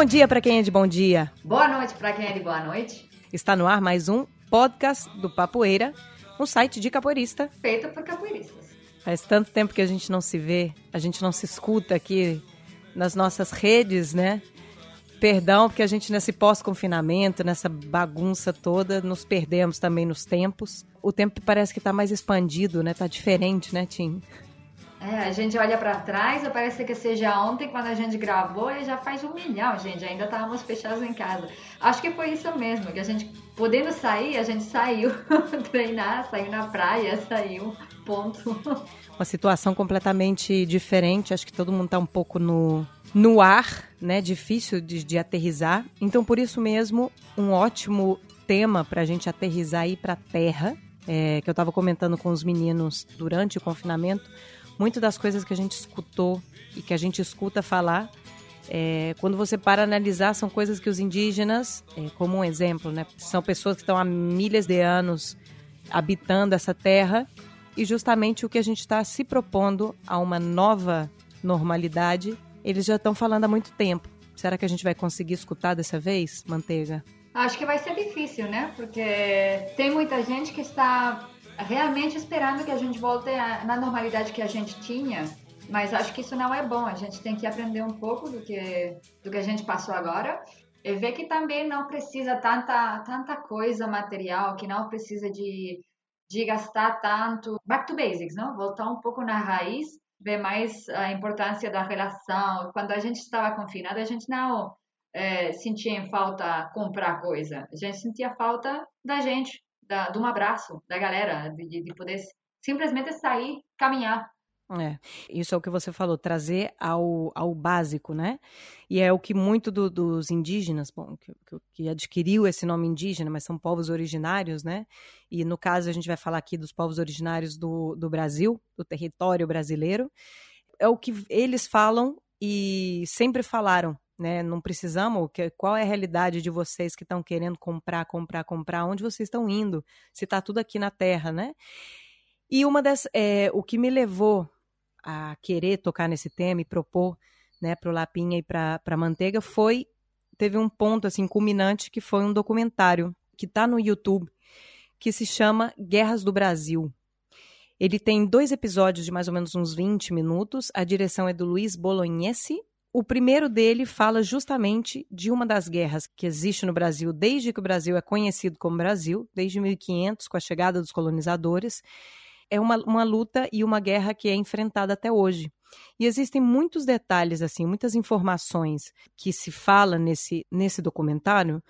Bom dia para quem é de bom dia. Boa noite para quem é de boa noite. Está no ar mais um podcast do Papoeira, um site de capoeirista. Feito por capoeiristas. Faz tanto tempo que a gente não se vê, a gente não se escuta aqui nas nossas redes, né? Perdão, porque a gente nesse pós-confinamento, nessa bagunça toda, nos perdemos também nos tempos. O tempo parece que está mais expandido, né? Tá diferente, né, Tim? É, a gente olha para trás, parece que seja ontem quando a gente gravou e já faz um milhão, gente. Ainda estávamos fechados em casa. Acho que foi isso mesmo, que a gente, podendo sair, a gente saiu treinar, saiu na praia, saiu, ponto. Uma situação completamente diferente. Acho que todo mundo está um pouco no, no ar, né? Difícil de, de aterrizar. Então, por isso mesmo, um ótimo tema para a gente aterrizar aí para a terra. É, que eu estava comentando com os meninos durante o confinamento muito das coisas que a gente escutou e que a gente escuta falar, é, quando você para analisar, são coisas que os indígenas, é, como um exemplo, né, são pessoas que estão há milhares de anos habitando essa terra e justamente o que a gente está se propondo a uma nova normalidade, eles já estão falando há muito tempo. Será que a gente vai conseguir escutar dessa vez, Manteiga? Acho que vai ser difícil, né? Porque tem muita gente que está realmente esperando que a gente volte a, na normalidade que a gente tinha, mas acho que isso não é bom. A gente tem que aprender um pouco do que, do que a gente passou agora e ver que também não precisa tanta, tanta coisa material, que não precisa de, de gastar tanto. Back to basics, não? Voltar um pouco na raiz, ver mais a importância da relação. Quando a gente estava confinado, a gente não é, sentia em falta comprar coisa. A gente sentia falta da gente, da, de um abraço da galera, de, de poder simplesmente sair, caminhar. É, isso é o que você falou, trazer ao, ao básico, né? E é o que muito do, dos indígenas, bom, que, que, adquiriu esse nome indígena, mas são povos originários, né? E no caso a gente vai falar aqui dos povos originários do, do Brasil, do território brasileiro. É o que eles falam e sempre falaram né? Não precisamos. Que, qual é a realidade de vocês que estão querendo comprar, comprar, comprar? Onde vocês estão indo? Se está tudo aqui na Terra, né? E uma das, é, o que me levou a querer tocar nesse tema e propor, né, para o Lapinha e para a Manteiga foi teve um ponto assim culminante que foi um documentário que está no YouTube que se chama Guerras do Brasil. Ele tem dois episódios de mais ou menos uns 20 minutos. A direção é do Luiz Bolognese o primeiro dele fala justamente de uma das guerras que existe no Brasil desde que o Brasil é conhecido como Brasil, desde 1500, com a chegada dos colonizadores. É uma, uma luta e uma guerra que é enfrentada até hoje. E existem muitos detalhes, assim, muitas informações que se fala nesse, nesse documentário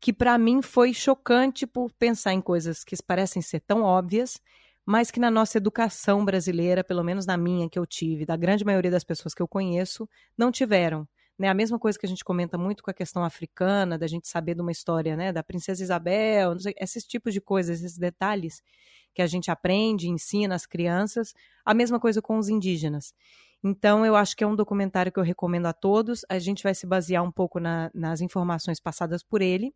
que para mim foi chocante por pensar em coisas que parecem ser tão óbvias mas que na nossa educação brasileira, pelo menos na minha que eu tive, da grande maioria das pessoas que eu conheço, não tiveram. Né, a mesma coisa que a gente comenta muito com a questão africana, da gente saber de uma história né, da princesa Isabel, sei, esses tipos de coisas, esses detalhes que a gente aprende, ensina às crianças, a mesma coisa com os indígenas. Então, eu acho que é um documentário que eu recomendo a todos. A gente vai se basear um pouco na, nas informações passadas por ele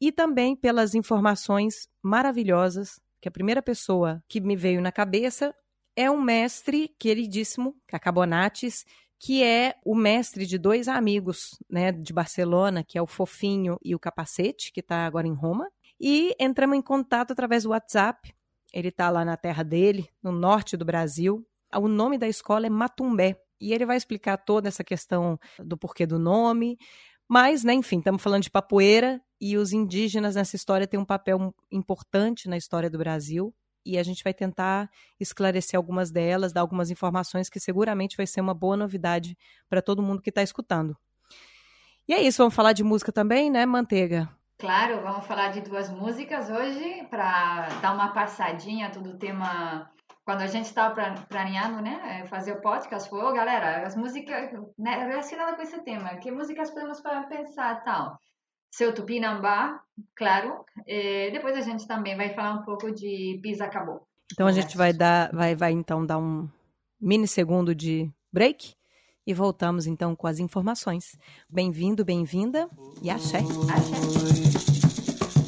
e também pelas informações maravilhosas que a primeira pessoa que me veio na cabeça é um mestre queridíssimo, Cacabonates, que é o mestre de dois amigos né, de Barcelona, que é o Fofinho e o Capacete, que está agora em Roma. E entramos em contato através do WhatsApp. Ele está lá na terra dele, no norte do Brasil. O nome da escola é Matumbé. E ele vai explicar toda essa questão do porquê do nome. Mas, né, enfim, estamos falando de papoeira e os indígenas nessa história têm um papel importante na história do Brasil. E a gente vai tentar esclarecer algumas delas, dar algumas informações que seguramente vai ser uma boa novidade para todo mundo que está escutando. E é isso, vamos falar de música também, né, Manteiga? Claro, vamos falar de duas músicas hoje para dar uma passadinha todo o tema. Quando a gente estava planeando, né, é, fazer o podcast, foi, oh, galera, as músicas né, relacionadas com esse tema, que músicas podemos pensar tal seu Tupinambá, claro. E depois a gente também vai falar um pouco de Pisa Acabou. Então a gente vai dar, vai, vai então dar um mini segundo de break e voltamos então com as informações. Bem-vindo, bem-vinda e axé. Axé.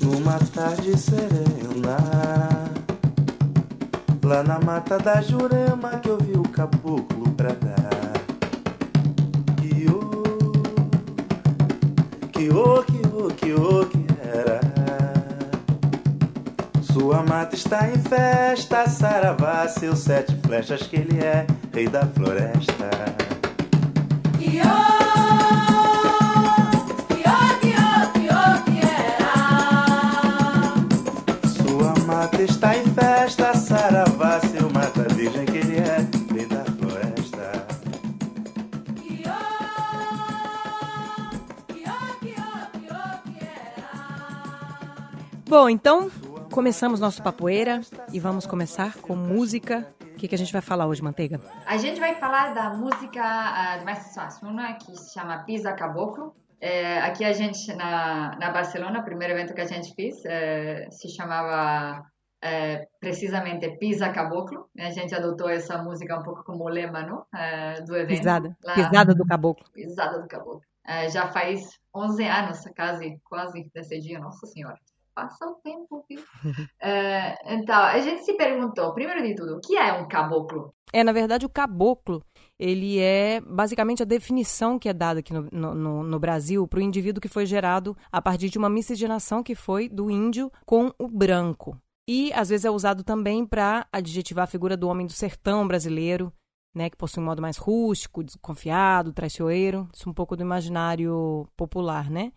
Numa tarde serena, lá na mata da Jurema que eu vi o caboclo bradar. O que, o que, o que era. Sua mata está em festa, saravá, seus sete flechas que ele é, rei da floresta. Sua mata está em festa, Bom, então começamos nosso papoeira e vamos começar com música. O que, que a gente vai falar hoje, Manteiga? A gente vai falar da música uh, do Mestre Suassuna, que se chama Pisa Caboclo. É, aqui a gente, na, na Barcelona, o primeiro evento que a gente fez, é, se chamava é, precisamente Pisa Caboclo. A gente adotou essa música um pouco como lema não? É, do evento. Pisada. Lá- Pisada do caboclo. Pisada do Caboclo. É, já faz 11 anos, quase, quase desse dia, nossa senhora. Passa o tempo, viu? É, então, a gente se perguntou, primeiro de tudo, o que é um caboclo? É, na verdade, o caboclo, ele é basicamente a definição que é dada aqui no- no- no Brasil para o indivíduo que foi gerado a partir de uma miscigenação que foi do índio com o branco. E, às vezes, é usado também para adjetivar a figura do homem do sertão brasileiro, né, que possui um modo mais rústico, desconfiado, traiçoeiro. Isso é um pouco do imaginário popular, né?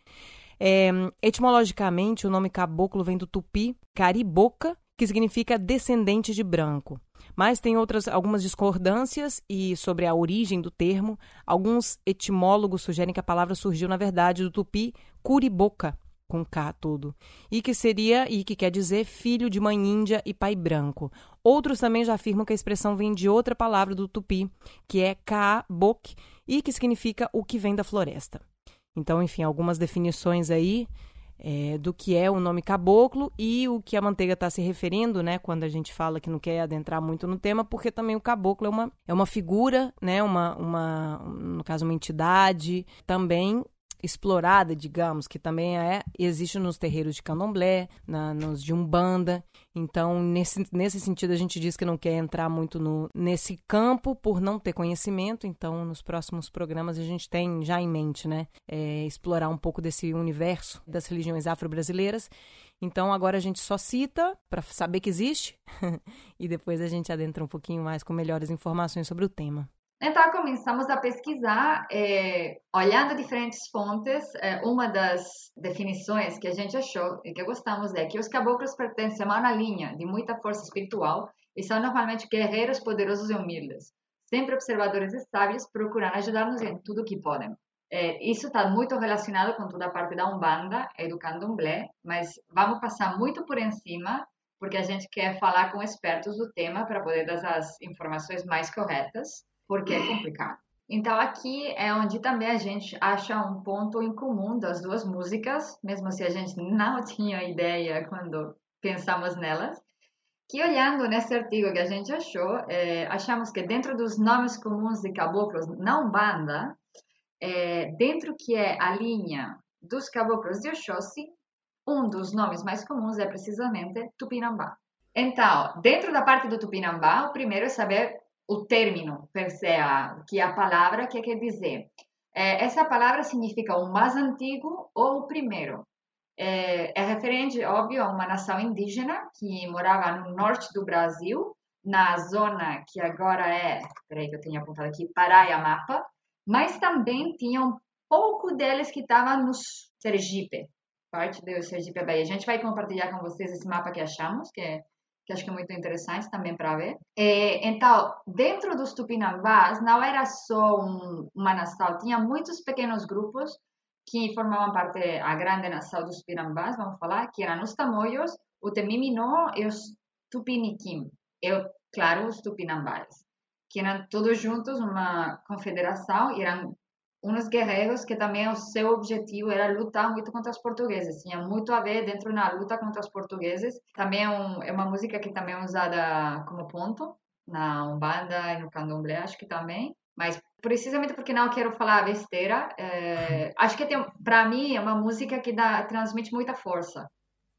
É, etimologicamente, o nome caboclo vem do tupi cariboca, que significa descendente de branco. Mas tem outras algumas discordâncias e sobre a origem do termo. Alguns etimólogos sugerem que a palavra surgiu, na verdade, do tupi curiboca, com K tudo, e que seria e que quer dizer filho de mãe índia e pai branco. Outros também já afirmam que a expressão vem de outra palavra do tupi, que é kaabok, e que significa o que vem da floresta. Então, enfim, algumas definições aí é, do que é o nome caboclo e o que a manteiga está se referindo, né, quando a gente fala que não quer adentrar muito no tema, porque também o caboclo é uma, é uma figura, né, uma, uma, no caso, uma entidade. Também explorada, digamos, que também é existe nos terreiros de candomblé, na, nos de umbanda. Então, nesse, nesse sentido, a gente diz que não quer entrar muito no, nesse campo por não ter conhecimento. Então, nos próximos programas, a gente tem já em mente, né, é, explorar um pouco desse universo das religiões afro-brasileiras. Então, agora a gente só cita para saber que existe e depois a gente adentra um pouquinho mais com melhores informações sobre o tema. Então, começamos a pesquisar, eh, olhando diferentes fontes. eh, uma das definições que a gente achou e que gostamos é que os caboclos pertencem a uma linha de muita força espiritual e são normalmente guerreiros poderosos e humildes, sempre observadores e sábios, procurando ajudar-nos em tudo que podem. Eh, isso está muito relacionado com toda a parte da Umbanda e do Candomblé, mas vamos passar muito por cima, porque a gente quer falar com expertos do tema para poder dar as informações mais corretas porque é complicado. Então aqui é onde também a gente acha um ponto em comum das duas músicas, mesmo se a gente não tinha ideia quando pensamos nelas. Que olhando nesse artigo que a gente achou, eh, achamos que dentro dos nomes comuns de caboclos na Umbanda, eh, dentro que é a linha dos caboclos de Oxóssi, um dos nomes mais comuns é precisamente Tupinambá. Então, dentro da parte do Tupinambá, o primeiro é saber o término, per se, a- que é a palavra que quer dizer. Eh, essa palavra significa o mais antigo ou o primeiro. Eh, é referente, óbvio, a uma nação indígena que morava no norte do Brasil, na zona que agora é, peraí que eu tenho apontado aqui, Pará e Amapa, mas também tinha um pouco deles que estavam no Sergipe, parte do Sergipe Bahia. A gente vai compartilhar com vocês esse mapa que achamos, que é que acho que é muito interessante também para ver. É, então, dentro dos Tupinambás, não era só um, uma nação, tinha muitos pequenos grupos que formavam parte a grande nação dos Tupinambás, vamos falar, que eram os Tamoios, o Temiminó e os Tupiniquim. E, claro, os Tupinambás, que eram todos juntos uma confederação eram uns guerreiros que também o seu objetivo era lutar muito contra os portugueses. Tinha muito a ver dentro na luta contra os portugueses. Também é, um, é uma música que também é usada como ponto na Umbanda e no Candomblé, acho que também. Mas precisamente porque não quero falar besteira, é, acho que tem, para mim é uma música que dá, transmite muita força.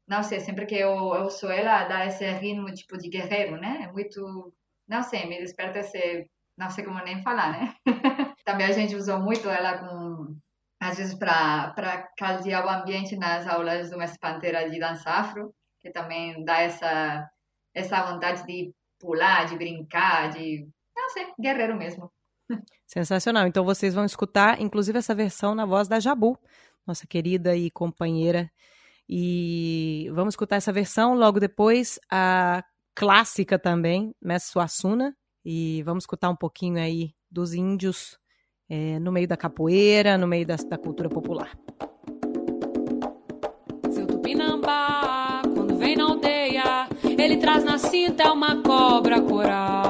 Não sei, sempre que eu, ouço ela, dá esse ritmo tipo de guerreiro, né? É muito, não sei, me desperta esse, não sei como nem falar, né? Também a gente usou muito ela com às vezes para caldear o ambiente nas aulas de uma espanteira de dança afro, que também dá essa, essa vontade de pular, de brincar, de, não sei, guerreiro mesmo. Sensacional. Então vocês vão escutar, inclusive, essa versão na voz da Jabu, nossa querida e companheira. E vamos escutar essa versão. Logo depois, a clássica também, Mestre Suassuna. E vamos escutar um pouquinho aí dos índios é, no meio da capoeira, no meio da, da cultura popular. Seu Tupinambá, quando vem na aldeia, ele traz na cinta uma cobra coral.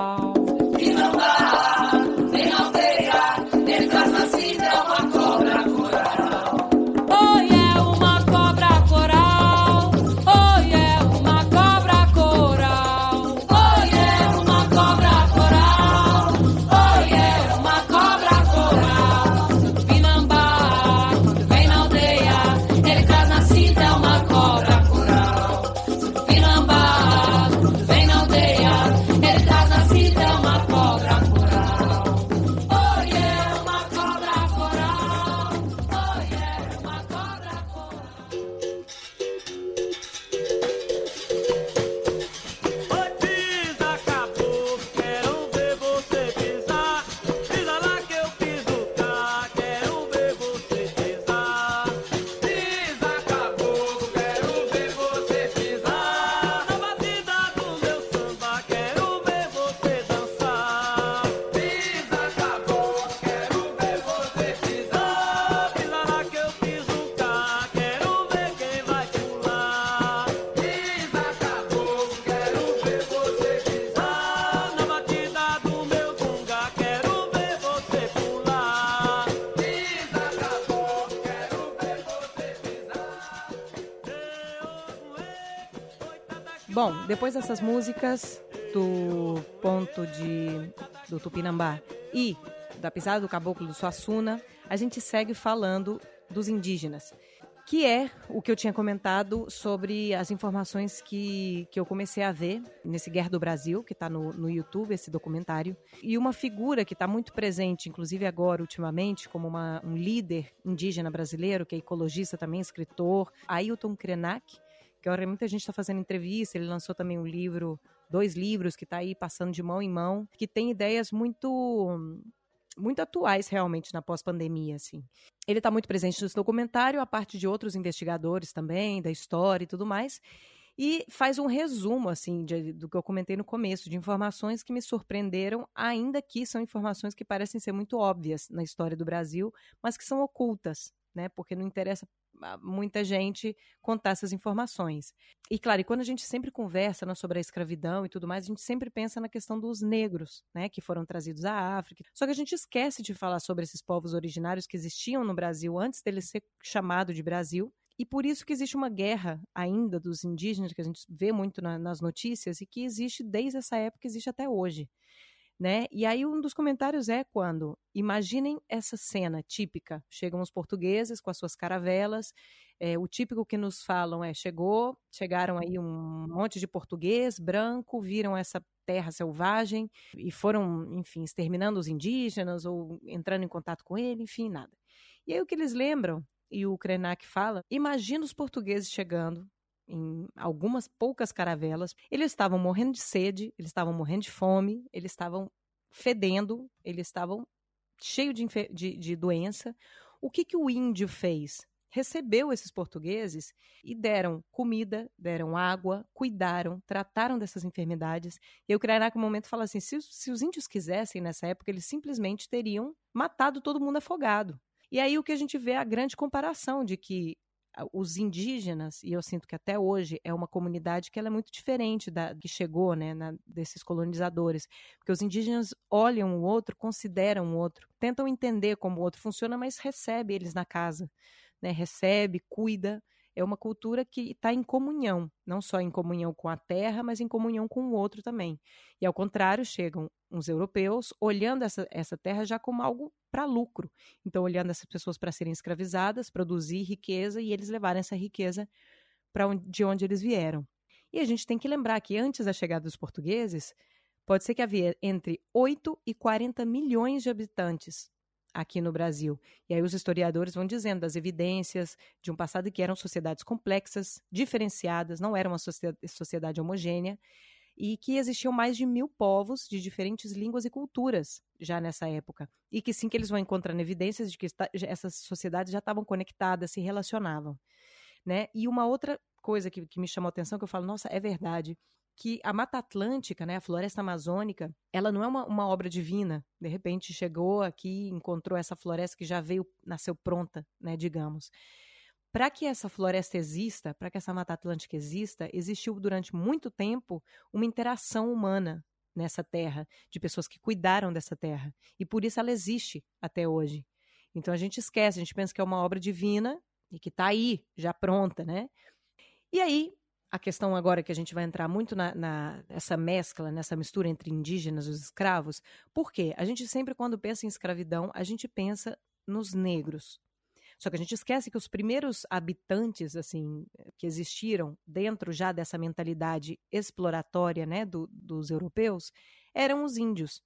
Depois dessas músicas do ponto de do Tupinambá e da pisada do caboclo do Suassuna, a gente segue falando dos indígenas, que é o que eu tinha comentado sobre as informações que, que eu comecei a ver nesse Guerra do Brasil, que está no, no YouTube, esse documentário, e uma figura que está muito presente, inclusive agora, ultimamente, como uma, um líder indígena brasileiro, que é ecologista também, escritor, Ailton Krenak, que agora muita gente está fazendo entrevista, ele lançou também um livro, dois livros que está aí passando de mão em mão, que tem ideias muito muito atuais realmente na pós-pandemia, assim. Ele está muito presente nesse documentário, a parte de outros investigadores também, da história e tudo mais, e faz um resumo, assim, de, do que eu comentei no começo, de informações que me surpreenderam, ainda que são informações que parecem ser muito óbvias na história do Brasil, mas que são ocultas, né? Porque não interessa muita gente contar essas informações. E claro, e quando a gente sempre conversa né, sobre a escravidão e tudo mais, a gente sempre pensa na questão dos negros, né, que foram trazidos à África. Só que a gente esquece de falar sobre esses povos originários que existiam no Brasil antes dele ser chamado de Brasil. E por isso que existe uma guerra ainda dos indígenas, que a gente vê muito na, nas notícias, e que existe desde essa época, existe até hoje né? E aí um dos comentários é quando imaginem essa cena típica, chegam os portugueses com as suas caravelas, é, o típico que nos falam é chegou, chegaram aí um monte de português branco, viram essa terra selvagem e foram, enfim, exterminando os indígenas ou entrando em contato com ele, enfim, nada. E aí o que eles lembram e o Krenak fala, imagina os portugueses chegando em algumas poucas caravelas. Eles estavam morrendo de sede, eles estavam morrendo de fome, eles estavam fedendo, eles estavam cheios de, de, de doença. O que, que o índio fez? Recebeu esses portugueses e deram comida, deram água, cuidaram, trataram dessas enfermidades. E eu criaria naquele momento fala assim: se, se os índios quisessem nessa época, eles simplesmente teriam matado todo mundo afogado. E aí o que a gente vê é a grande comparação de que os indígenas, e eu sinto que até hoje é uma comunidade que ela é muito diferente da que chegou, né, na, desses colonizadores, porque os indígenas olham o outro, consideram o outro, tentam entender como o outro funciona, mas recebe eles na casa, né, recebe, cuida, é uma cultura que está em comunhão, não só em comunhão com a terra, mas em comunhão com o outro também. E ao contrário, chegam uns europeus olhando essa, essa terra já como algo para lucro. Então, olhando essas pessoas para serem escravizadas, produzir riqueza e eles levarem essa riqueza para onde, de onde eles vieram. E a gente tem que lembrar que antes da chegada dos portugueses, pode ser que havia entre 8 e 40 milhões de habitantes aqui no Brasil. E aí os historiadores vão dizendo das evidências de um passado que eram sociedades complexas, diferenciadas, não era uma sociedade homogênea, e que existiam mais de mil povos de diferentes línguas e culturas já nessa época. E que sim que eles vão encontrando evidências de que essas sociedades já estavam conectadas, se relacionavam. Né? E uma outra coisa que, que me chamou a atenção, que eu falo, nossa, é verdade, que a Mata Atlântica, né, a floresta amazônica, ela não é uma, uma obra divina. De repente chegou aqui, encontrou essa floresta que já veio, nasceu pronta, né, digamos. Para que essa floresta exista, para que essa Mata Atlântica exista, existiu durante muito tempo uma interação humana nessa terra, de pessoas que cuidaram dessa terra. E por isso ela existe até hoje. Então a gente esquece, a gente pensa que é uma obra divina e que está aí, já pronta, né? E aí, a questão agora que a gente vai entrar muito na, na, nessa mescla, nessa mistura entre indígenas e os escravos, por quê? A gente sempre, quando pensa em escravidão, a gente pensa nos negros. Só que a gente esquece que os primeiros habitantes, assim, que existiram dentro já dessa mentalidade exploratória, né, do, dos europeus, eram os índios.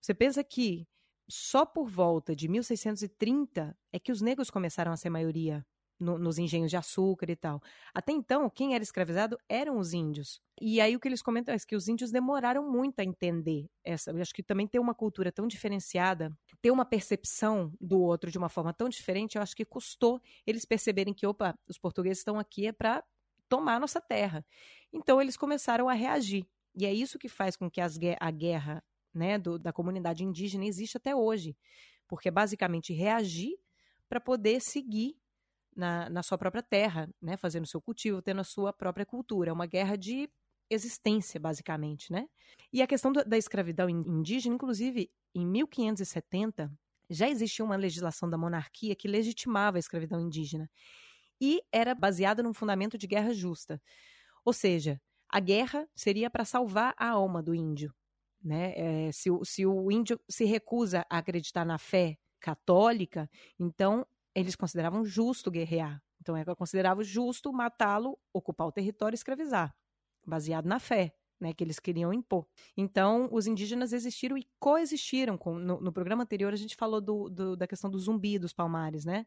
Você pensa que só por volta de 1630 é que os negros começaram a ser maioria no, nos engenhos de açúcar e tal. Até então, quem era escravizado eram os índios. E aí o que eles comentam é que os índios demoraram muito a entender essa. Eu acho que também ter uma cultura tão diferenciada, ter uma percepção do outro de uma forma tão diferente, eu acho que custou eles perceberem que, opa, os portugueses estão aqui é para tomar a nossa terra. Então eles começaram a reagir. E é isso que faz com que as, a guerra né, do, da comunidade indígena exista até hoje. Porque é basicamente reagir para poder seguir na, na sua própria terra, né, fazendo seu cultivo, tendo a sua própria cultura. É uma guerra de existência, basicamente, né? E a questão da escravidão indígena, inclusive, em 1570, já existia uma legislação da monarquia que legitimava a escravidão indígena. E era baseada num fundamento de guerra justa. Ou seja, a guerra seria para salvar a alma do índio. Né? É, se, se o índio se recusa a acreditar na fé católica, então eles consideravam justo guerrear. Então, é considerava justo matá-lo, ocupar o território e escravizar, baseado na fé. Né, que eles queriam impor. Então, os indígenas existiram e coexistiram. Com, no, no programa anterior, a gente falou do, do, da questão do zumbi dos palmares, né?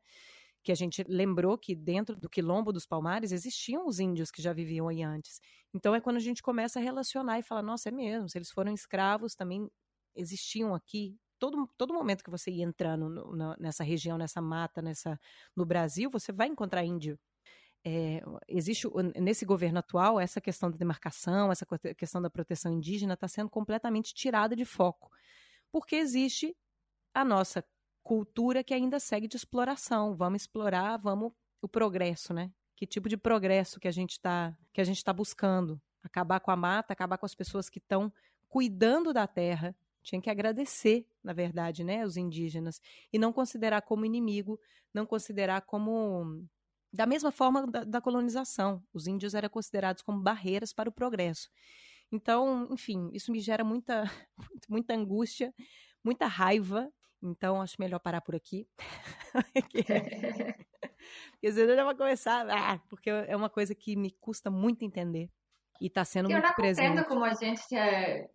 Que a gente lembrou que dentro do quilombo dos palmares existiam os índios que já viviam aí antes. Então, é quando a gente começa a relacionar e falar: nossa, é mesmo, se eles foram escravos, também existiam aqui todo, todo momento que você ia entrando no, no, nessa região, nessa mata, nessa no Brasil, você vai encontrar índio. É, existe nesse governo atual essa questão da demarcação, essa questão da proteção indígena está sendo completamente tirada de foco, porque existe a nossa cultura que ainda segue de exploração. Vamos explorar, vamos o progresso, né? Que tipo de progresso que a gente está que a gente está buscando? Acabar com a mata, acabar com as pessoas que estão cuidando da terra, tinha que agradecer, na verdade, né, os indígenas e não considerar como inimigo, não considerar como da mesma forma da, da colonização. Os índios eram considerados como barreiras para o progresso. Então, enfim, isso me gera muita, muita angústia, muita raiva. Então, acho melhor parar por aqui. Porque senão já vai começar. Ah, porque é uma coisa que me custa muito entender e está sendo eu muito presente. Eu não como a gente, é,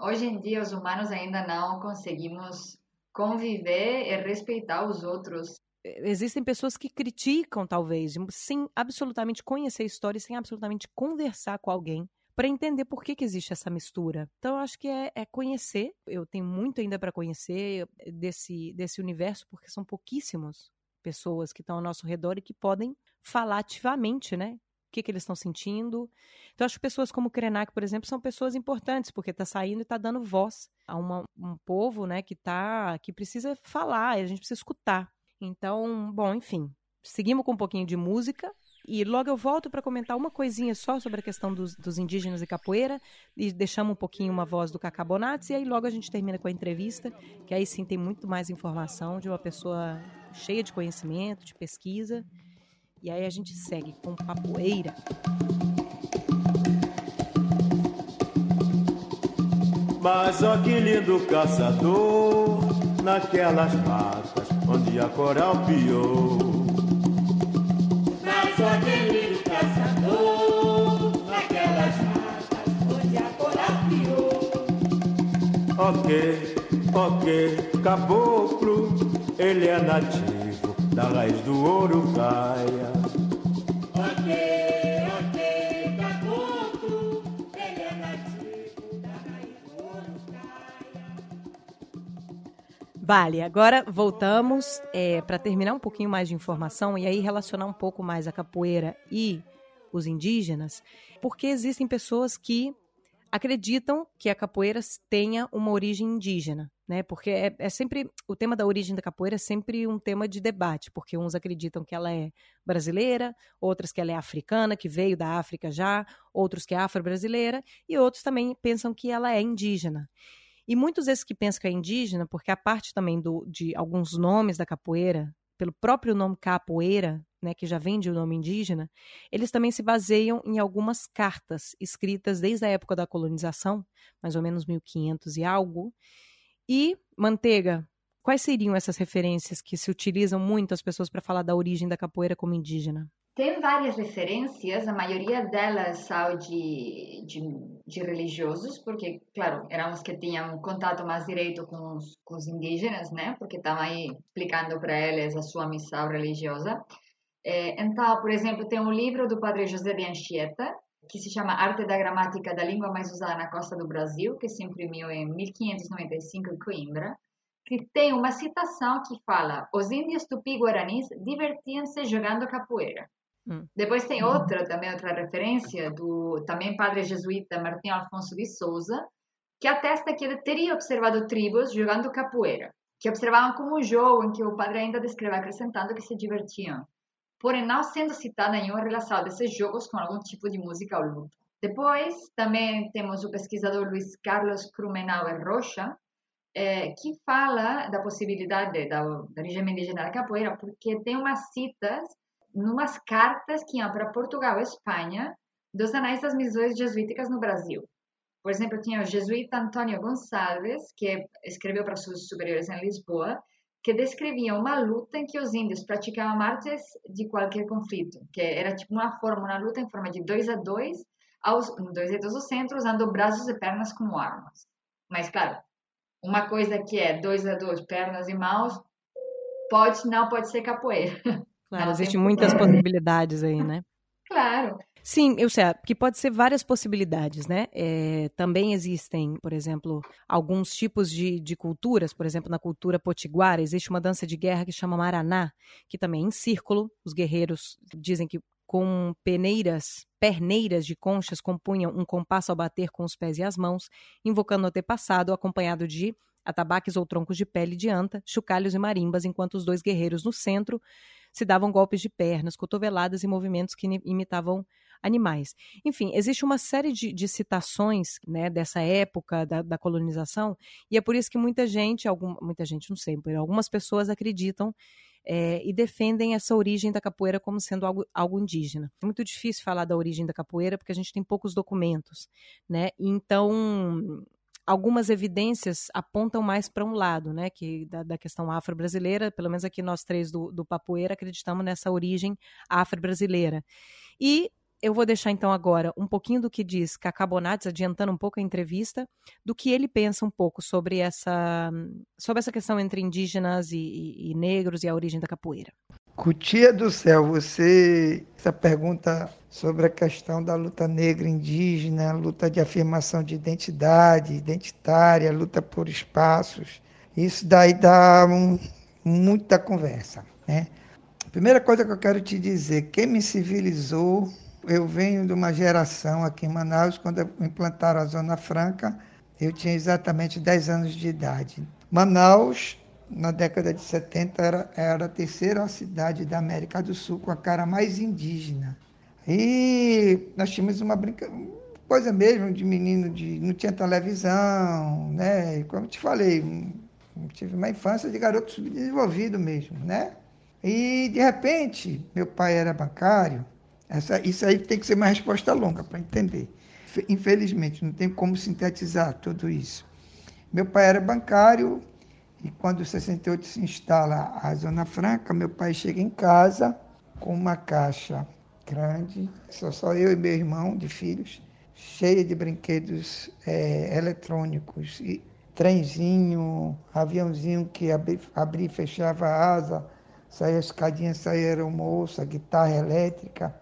hoje em dia, os humanos ainda não conseguimos conviver e respeitar os outros. Existem pessoas que criticam, talvez, sem absolutamente conhecer a história, sem absolutamente conversar com alguém para entender por que, que existe essa mistura. Então, eu acho que é, é conhecer. Eu tenho muito ainda para conhecer desse, desse universo, porque são pouquíssimas pessoas que estão ao nosso redor e que podem falar ativamente, né? Que, que eles estão sentindo. Então, acho que pessoas como o Krenak, por exemplo, são pessoas importantes, porque está saindo e está dando voz a uma, um povo né, que, tá, que precisa falar, a gente precisa escutar. Então, bom, enfim, seguimos com um pouquinho de música. E logo eu volto para comentar uma coisinha só sobre a questão dos, dos, indígenas e capoeira, e deixamos um pouquinho uma voz do Cacabonates, e aí logo a gente termina com a entrevista, que aí sim tem muito mais informação de uma pessoa cheia de conhecimento, de pesquisa, e aí a gente segue com Papoeira. Mas ó que lindo caçador naquelas matas onde a coral piou. Mas ó que lindo caçador naquelas matas onde a coral piou. Ok, ok, caboclo ele é nativo da raiz do ouro caia. Ok, ok, caboclo, ele é nativo da raiz do ouro caia. Vale, agora voltamos para terminar um pouquinho mais de informação e aí relacionar um pouco mais a capoeira e os indígenas, porque existem pessoas que acreditam que a capoeira tenha uma origem indígena, né? Porque é, é, sempre o tema da origem da capoeira é sempre um tema de debate, porque uns acreditam que ela é brasileira, outros que ela é africana, que veio da África já, outros que é afro-brasileira e outros também pensam que ela é indígena. E muitos desses que pensam que é indígena, porque a parte também do, de alguns nomes da capoeira, pelo próprio nome capoeira, né, que já vem de um nome indígena, eles também se baseiam em algumas cartas escritas desde a época da colonização, mais ou menos 1500 e algo. E, Manteiga, quais seriam essas referências que se utilizam muito as pessoas para falar da origem da capoeira como indígena? Tem várias referências, a maioria delas são de, de, de, religiosos, porque, claro, eram os que tinham contato mais direto com os, com os indígenas, né? Porque estavam aí explicando para eles a sua missão religiosa. É, então, por exemplo, tem um livro do padre José de Anchieta, que se chama Arte da Gramática da Língua Mais Usada na Costa do Brasil, que se imprimiu em 1595 em Coimbra, que tem uma citação que fala: os índios tupi-guaranis divertiam-se jogando capoeira. Hum. Depois tem outra, também outra referência, do também padre jesuíta Martim Alfonso de Souza, que atesta que ele teria observado tribos jogando capoeira, que observavam como um jogo em que o padre ainda descreve acrescentando que se divertiam, porém não sendo citada nenhuma relação desses jogos com algum tipo de música ou luta. Depois, também temos o pesquisador Luiz Carlos Krumenauer Rocha, é, que fala da possibilidade da, da origem indígena da capoeira, porque tem umas citas numas cartas que iam para Portugal e Espanha dos anais das missões jesuíticas no Brasil. Por exemplo, tinha o jesuíta Antônio Gonçalves, que escreveu para seus superiores em Lisboa, que descrevia uma luta em que os índios praticavam artes de qualquer conflito, que era tipo uma forma, uma luta em forma de dois a dois, aos dois dedos do centro, usando braços e pernas como armas. Mas, claro, uma coisa que é dois a dois, pernas e mãos, pode não pode ser capoeira. Claro, existem muitas possibilidades aí, né? Claro. Sim, eu sei, que pode ser várias possibilidades, né? É, também existem, por exemplo, alguns tipos de, de culturas, por exemplo, na cultura potiguara, existe uma dança de guerra que chama Maraná, que também é em círculo, os guerreiros dizem que com peneiras, perneiras de conchas compunham um compasso ao bater com os pés e as mãos, invocando o antepassado, acompanhado de atabaques ou troncos de pele de anta, chocalhos e marimbas, enquanto os dois guerreiros no centro se davam golpes de pernas, cotoveladas e movimentos que imitavam animais. Enfim, existe uma série de, de citações né, dessa época da, da, colonização, e é por isso que muita gente, algum, muita gente, não sei, algumas pessoas acreditam é, e defendem essa origem da capoeira como sendo algo, algo indígena. É muito difícil falar da origem da capoeira porque a gente tem poucos documentos, né? Então, algumas evidências apontam mais para um lado, né, que da, da questão afro-brasileira, pelo menos aqui nós três do, do Papoeira acreditamos nessa origem afro-brasileira. E eu vou deixar então agora um pouquinho do que diz Cacá adiantando um pouco a entrevista, do que ele pensa um pouco sobre essa, sobre essa questão entre indígenas e, e, e negros e a origem da capoeira. Cutia do céu, você essa pergunta sobre a questão da luta negra indígena, luta de afirmação de identidade identitária, luta por espaços, isso daí dá um, muita conversa, né? Primeira coisa que eu quero te dizer, quem me civilizou, eu venho de uma geração aqui em Manaus, quando implantaram a Zona Franca, eu tinha exatamente 10 anos de idade. Manaus na década de 70, era, era a terceira cidade da América do Sul com a cara mais indígena. E nós tínhamos uma brinca... coisa mesmo de menino, de não tinha televisão, né? Como eu te falei, tive uma infância de garoto subdesenvolvido mesmo, né? E, de repente, meu pai era bancário. Essa, isso aí tem que ser uma resposta longa para entender. Infelizmente, não tem como sintetizar tudo isso. Meu pai era bancário, e quando 68 se instala a Zona Franca, meu pai chega em casa com uma caixa grande, só, só eu e meu irmão de filhos, cheia de brinquedos é, eletrônicos, e trenzinho, aviãozinho que abri, abria e fechava a asa, saía a escadinha, saía aeromoça, guitarra elétrica.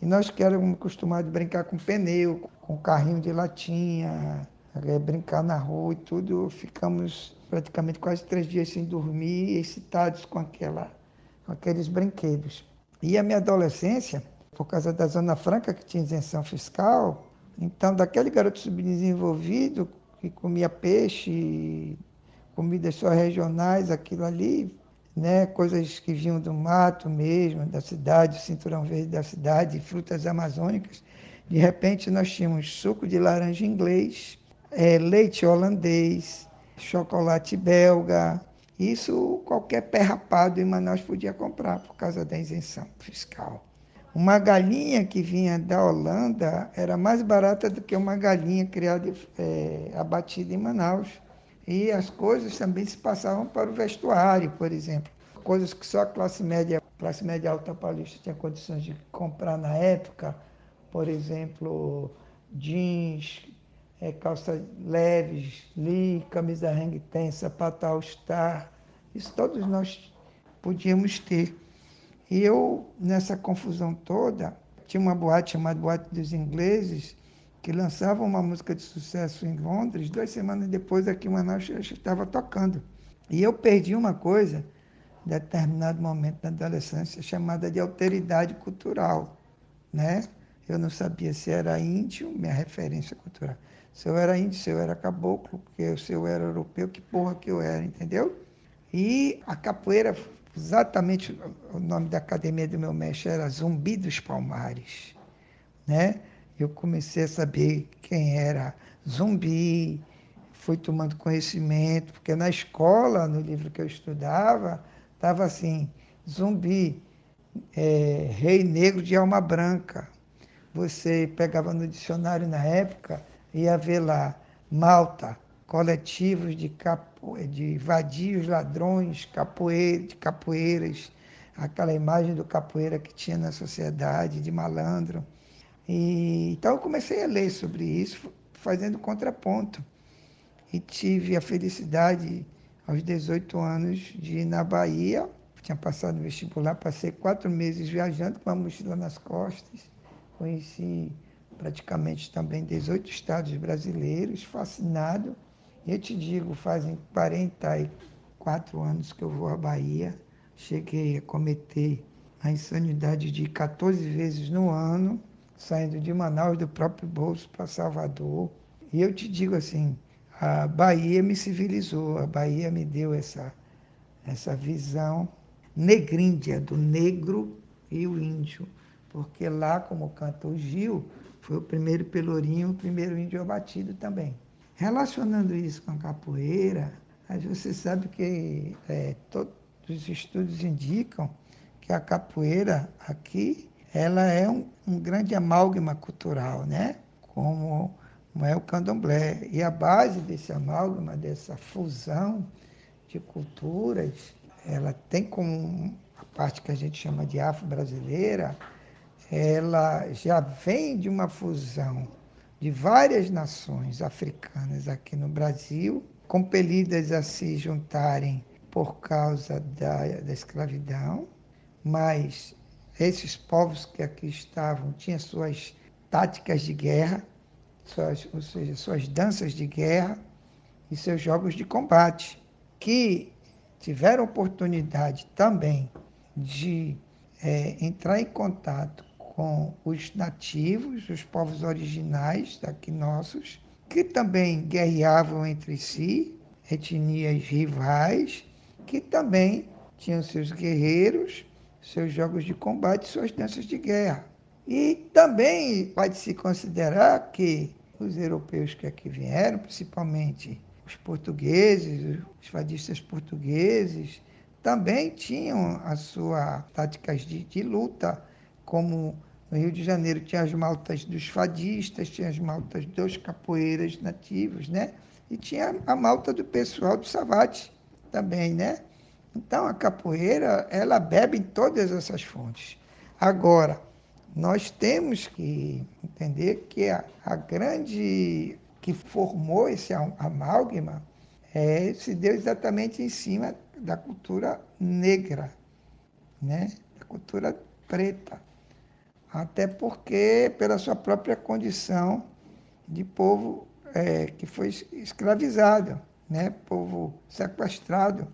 E nós que éramos acostumados a brincar com pneu, com carrinho de latinha, eh, brincar na rua e tudo, ficamos praticamente quase três dias sem dormir, excitados com, aquela, com aqueles brinquedos. E a minha adolescência, por causa da Zona Franca, que tinha isenção fiscal, então daquele garoto subdesenvolvido, que comia peixe, comidas só regionais, aquilo ali, né, coisas que vinham do mato mesmo, da cidade, cinturão verde da cidade, frutas amazônicas. De repente nós tínhamos suco de laranja inglês, é, leite holandês, chocolate belga. Isso qualquer pé rapado em Manaus podia comprar por causa da isenção fiscal. Uma galinha que vinha da Holanda era mais barata do que uma galinha criada, é, abatida em Manaus. E as coisas também se passavam para o vestuário, por exemplo. Coisas que só a classe média, classe média alta paulista tinha condições de comprar na época. Por exemplo, jeans, é, calças leves, li, camisa hang ten, sapato all star. Isso todos nós podíamos ter. E eu, nessa confusão toda, tinha uma boate chamada Boate dos Ingleses, que lançava uma música de sucesso em Londres, duas semanas depois aqui em Manaus estava tocando. E eu perdi uma coisa, em determinado momento da adolescência, chamada de alteridade cultural. Né? Eu não sabia se era índio, minha referência cultural. Se eu era índio, se eu era caboclo, se eu era europeu, que porra que eu era, entendeu? E a capoeira exatamente o nome da academia do meu mestre era Zumbi dos Palmares, né? Eu comecei a saber quem era Zumbi, fui tomando conhecimento, porque na escola, no livro que eu estudava, estava assim, Zumbi, é, Rei Negro de Alma Branca. Você pegava no dicionário na época, ia ver lá, Malta, coletivos de, capo, de vadios, ladrões, capoeira, de capoeiras, aquela imagem do capoeira que tinha na sociedade, de malandro. E, então eu comecei a ler sobre isso, fazendo contraponto. E tive a felicidade, aos 18 anos, de ir na Bahia. Tinha passado no vestibular, passei quatro meses viajando com uma mochila nas costas. Conheci praticamente também 18 estados brasileiros, fascinado eu te digo, fazem 44 anos que eu vou à Bahia. Cheguei a cometer a insanidade de 14 vezes no ano, saindo de Manaus do próprio bolso para Salvador. E eu te digo assim, a Bahia me civilizou, a Bahia me deu essa, essa visão negríndia do negro e o índio. Porque lá, como canta o Gil, foi o primeiro pelourinho, o primeiro índio abatido também. Relacionando isso com a capoeira, você sabe que é, todos os estudos indicam que a capoeira aqui ela é um, um grande amálgama cultural, né? Como, como é o candomblé. E a base desse amálgama, dessa fusão de culturas, ela tem como a parte que a gente chama de afro-brasileira, ela já vem de uma fusão de várias nações africanas aqui no Brasil, compelidas a se juntarem por causa da, da escravidão, mas esses povos que aqui estavam tinham suas táticas de guerra, suas, ou seja, suas danças de guerra e seus jogos de combate, que tiveram oportunidade também de é, entrar em contato com os nativos, os povos originais daqui nossos, que também guerreavam entre si, etnias rivais, que também tinham seus guerreiros, seus jogos de combate, suas danças de guerra. E também pode-se considerar que os europeus que aqui vieram, principalmente os portugueses, os fadistas portugueses, também tinham as suas táticas de, de luta como no Rio de Janeiro tinha as maltas dos fadistas, tinha as maltas dos capoeiras nativos, né? E tinha a malta do pessoal do Savate também, né? Então a capoeira, ela bebe em todas essas fontes. Agora, nós temos que entender que a, a grande que formou esse amálgama é, se deu exatamente em cima da cultura negra, né? da cultura preta. Até porque, pela sua própria condição de povo é, que foi escravizado, né? povo sequestrado,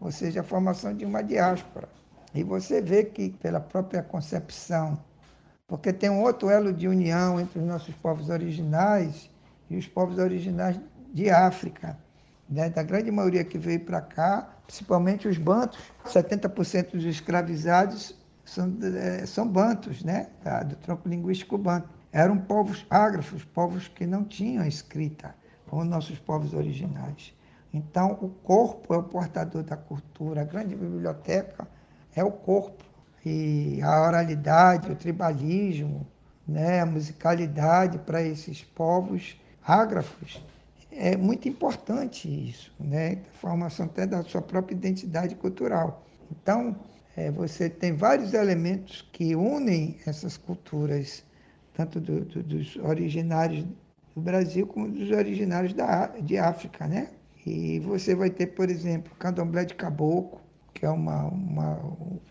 ou seja, a formação de uma diáspora. E você vê que, pela própria concepção, porque tem um outro elo de união entre os nossos povos originais e os povos originais de África, né? da grande maioria que veio para cá, principalmente os bantos, 70% dos escravizados são, é, são bantos, né? Do tronco linguístico banto. Eram povos ágrafos, povos que não tinham escrita, como nossos povos originais. Então, o corpo é o portador da cultura. A grande biblioteca é o corpo. E a oralidade, o tribalismo, né, a musicalidade para esses povos ágrafos é muito importante isso, né? A formação até da sua própria identidade cultural. Então, é, você tem vários elementos que unem essas culturas, tanto do, do, dos originários do Brasil como dos originários da, de África, né? E você vai ter, por exemplo, candomblé de caboclo, que é uma, uma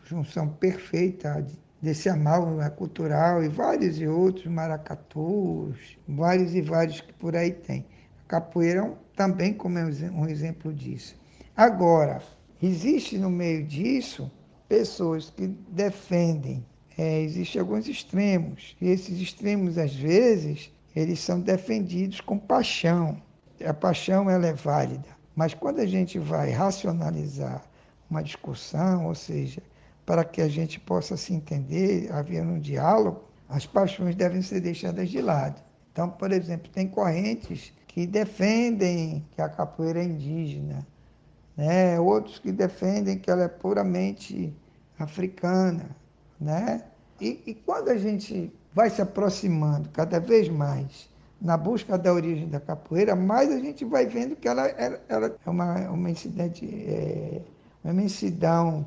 junção perfeita desse amálgama cultural, e vários e outros, maracatus, vários e vários que por aí tem. A capoeira também como é um exemplo disso. Agora, existe no meio disso pessoas que defendem, é, existem alguns extremos, e esses extremos, às vezes, eles são defendidos com paixão. A paixão ela é válida, mas quando a gente vai racionalizar uma discussão, ou seja, para que a gente possa se entender, havendo um diálogo, as paixões devem ser deixadas de lado. Então, por exemplo, tem correntes que defendem que a capoeira é indígena, né? outros que defendem que ela é puramente africana. Né? E, e quando a gente vai se aproximando cada vez mais na busca da origem da capoeira, mais a gente vai vendo que ela, ela, ela é uma, uma, incidente, é, uma imensidão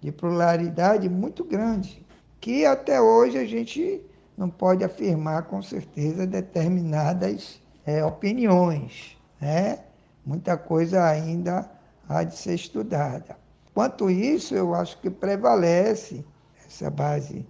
de pluralidade muito grande, que até hoje a gente não pode afirmar com certeza determinadas é, opiniões. Né? Muita coisa ainda há de ser estudada. Quanto isso, eu acho que prevalece essa base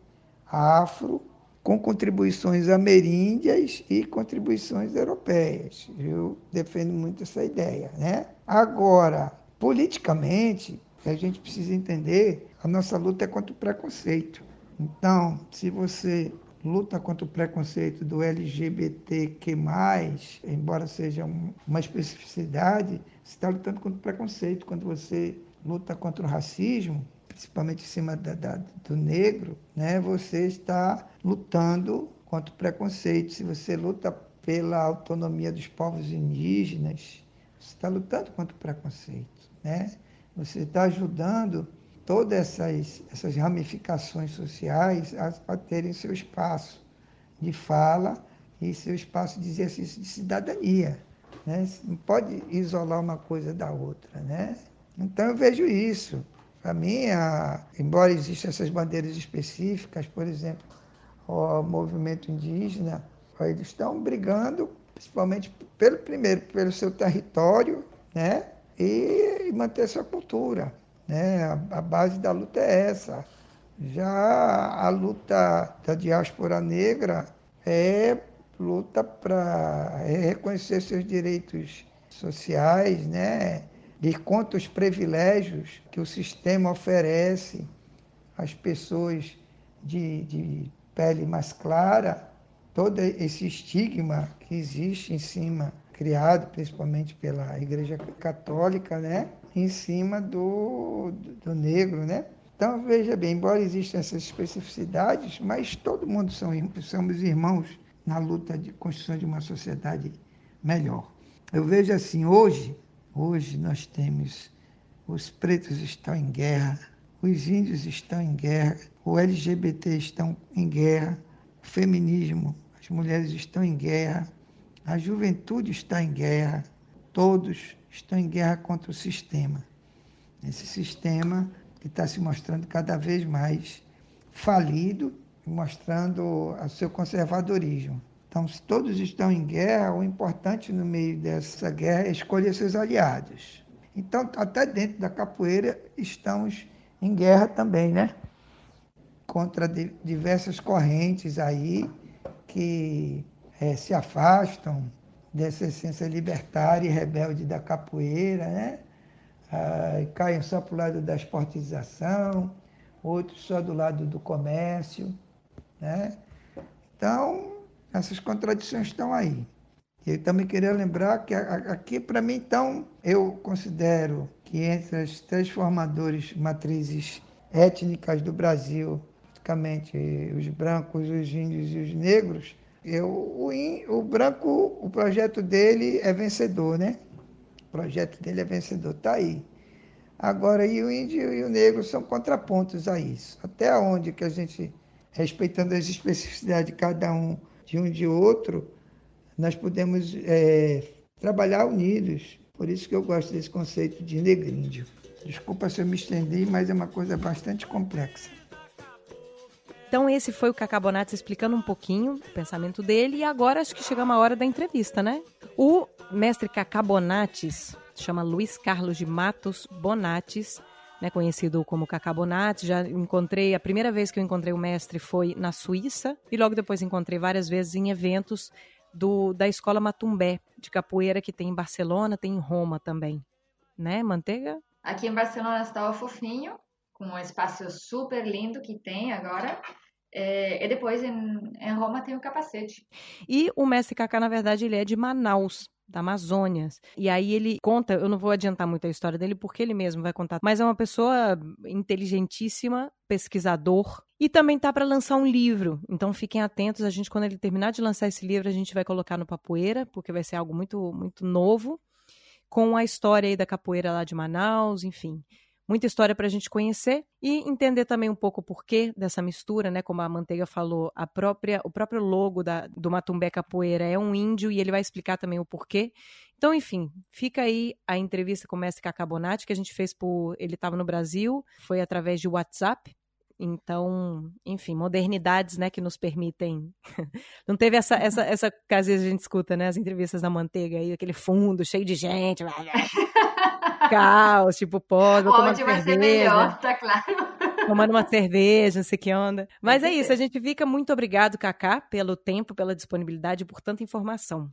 afro, com contribuições ameríndias e contribuições europeias. Eu defendo muito essa ideia. Né? Agora, politicamente, a gente precisa entender, a nossa luta é contra o preconceito. Então, se você luta contra o preconceito do LGBTQ+, embora seja uma especificidade, você está lutando contra o preconceito. Quando você luta contra o racismo, principalmente em cima da, da, do negro, né, você está lutando contra o preconceito. Se você luta pela autonomia dos povos indígenas, você está lutando contra o preconceito. Né? Você está ajudando todas essas, essas ramificações sociais a, a terem seu espaço de fala e seu espaço de exercício de cidadania. Né? Não pode isolar uma coisa da outra. Né? Então eu vejo isso. Para mim, a, embora existam essas bandeiras específicas, por exemplo, o movimento indígena, eles estão brigando principalmente pelo primeiro pelo seu território, né? e manter sua cultura. Né? A base da luta é essa. Já a luta da diáspora negra é luta para reconhecer seus direitos sociais, né? de contra os privilégios que o sistema oferece às pessoas de, de pele mais clara, todo esse estigma que existe em cima criado principalmente pela Igreja Católica, né? em cima do, do negro, né? Então, veja bem, embora existam essas especificidades, mas todo mundo são, somos irmãos na luta de construção de uma sociedade melhor. Eu vejo assim, hoje, hoje nós temos os pretos estão em guerra, os índios estão em guerra, o LGBT estão em guerra, o feminismo, as mulheres estão em guerra, a juventude está em guerra, todos estão em guerra contra o sistema. Esse sistema que está se mostrando cada vez mais falido, mostrando o seu conservadorismo. Então, se todos estão em guerra, o importante no meio dessa guerra é escolher seus aliados. Então, até dentro da capoeira, estamos em guerra também, né? Contra diversas correntes aí que é, se afastam dessa essência libertária e rebelde da capoeira, né? Ah, caem só para o lado da esportização, outros só do lado do comércio, né? Então, essas contradições estão aí. Eu também queria lembrar que aqui, para mim, então, eu considero que entre as transformadores matrizes étnicas do Brasil, praticamente os brancos, os índios e os negros, eu, o, o branco, o projeto dele é vencedor, né? O projeto dele é vencedor, está aí. Agora, e o índio e o negro são contrapontos a isso. Até onde que a gente, respeitando as especificidades de cada um, de um de outro, nós podemos é, trabalhar unidos. Por isso que eu gosto desse conceito de negríndio. Desculpa se eu me estendi, mas é uma coisa bastante complexa. Então esse foi o Cacabonates explicando um pouquinho o pensamento dele e agora acho que chegou a hora da entrevista, né? O mestre Cacabonates chama Luiz Carlos de Matos Bonates, né, conhecido como Cacabonates. Já encontrei, a primeira vez que eu encontrei o mestre foi na Suíça e logo depois encontrei várias vezes em eventos do, da escola Matumbé de capoeira que tem em Barcelona, tem em Roma também, né, Manteiga? Aqui em Barcelona está o Fofinho, com um espaço super lindo que tem agora. É, e depois em, em, Roma tem o capacete. E o mestre Kaká, na verdade, ele é de Manaus, da Amazônia. E aí ele conta, eu não vou adiantar muito a história dele porque ele mesmo vai contar, mas é uma pessoa inteligentíssima, pesquisador e também tá para lançar um livro. Então fiquem atentos, a gente quando ele terminar de lançar esse livro, a gente vai colocar no Papoeira, porque vai ser algo muito muito novo, com a história aí da capoeira lá de Manaus, enfim muita história para a gente conhecer e entender também um pouco o porquê dessa mistura, né? Como a Manteiga falou, a própria, o próprio logo da, do Matumbé Capoeira é um índio e ele vai explicar também o porquê. Então, enfim, fica aí a entrevista com o mestre Cacabonati que a gente fez por. Ele estava no Brasil, foi através de WhatsApp. Então, enfim, modernidades, né, que nos permitem. Não teve essa, essa, essa que às vezes a gente escuta, né, as entrevistas da manteiga aí, aquele fundo cheio de gente. caos, tipo, vou tomar vai ser melhor, tá claro. Tomando uma cerveja, não sei que onda. Mas é isso, a gente fica muito obrigado, Cacá, pelo tempo, pela disponibilidade, por tanta informação.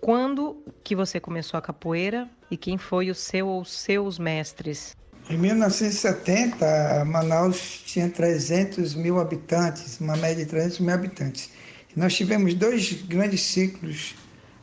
Quando que você começou a capoeira e quem foi o seu ou seus mestres? Em 1970, Manaus tinha 300 mil habitantes, uma média de 300 mil habitantes. E nós tivemos dois grandes ciclos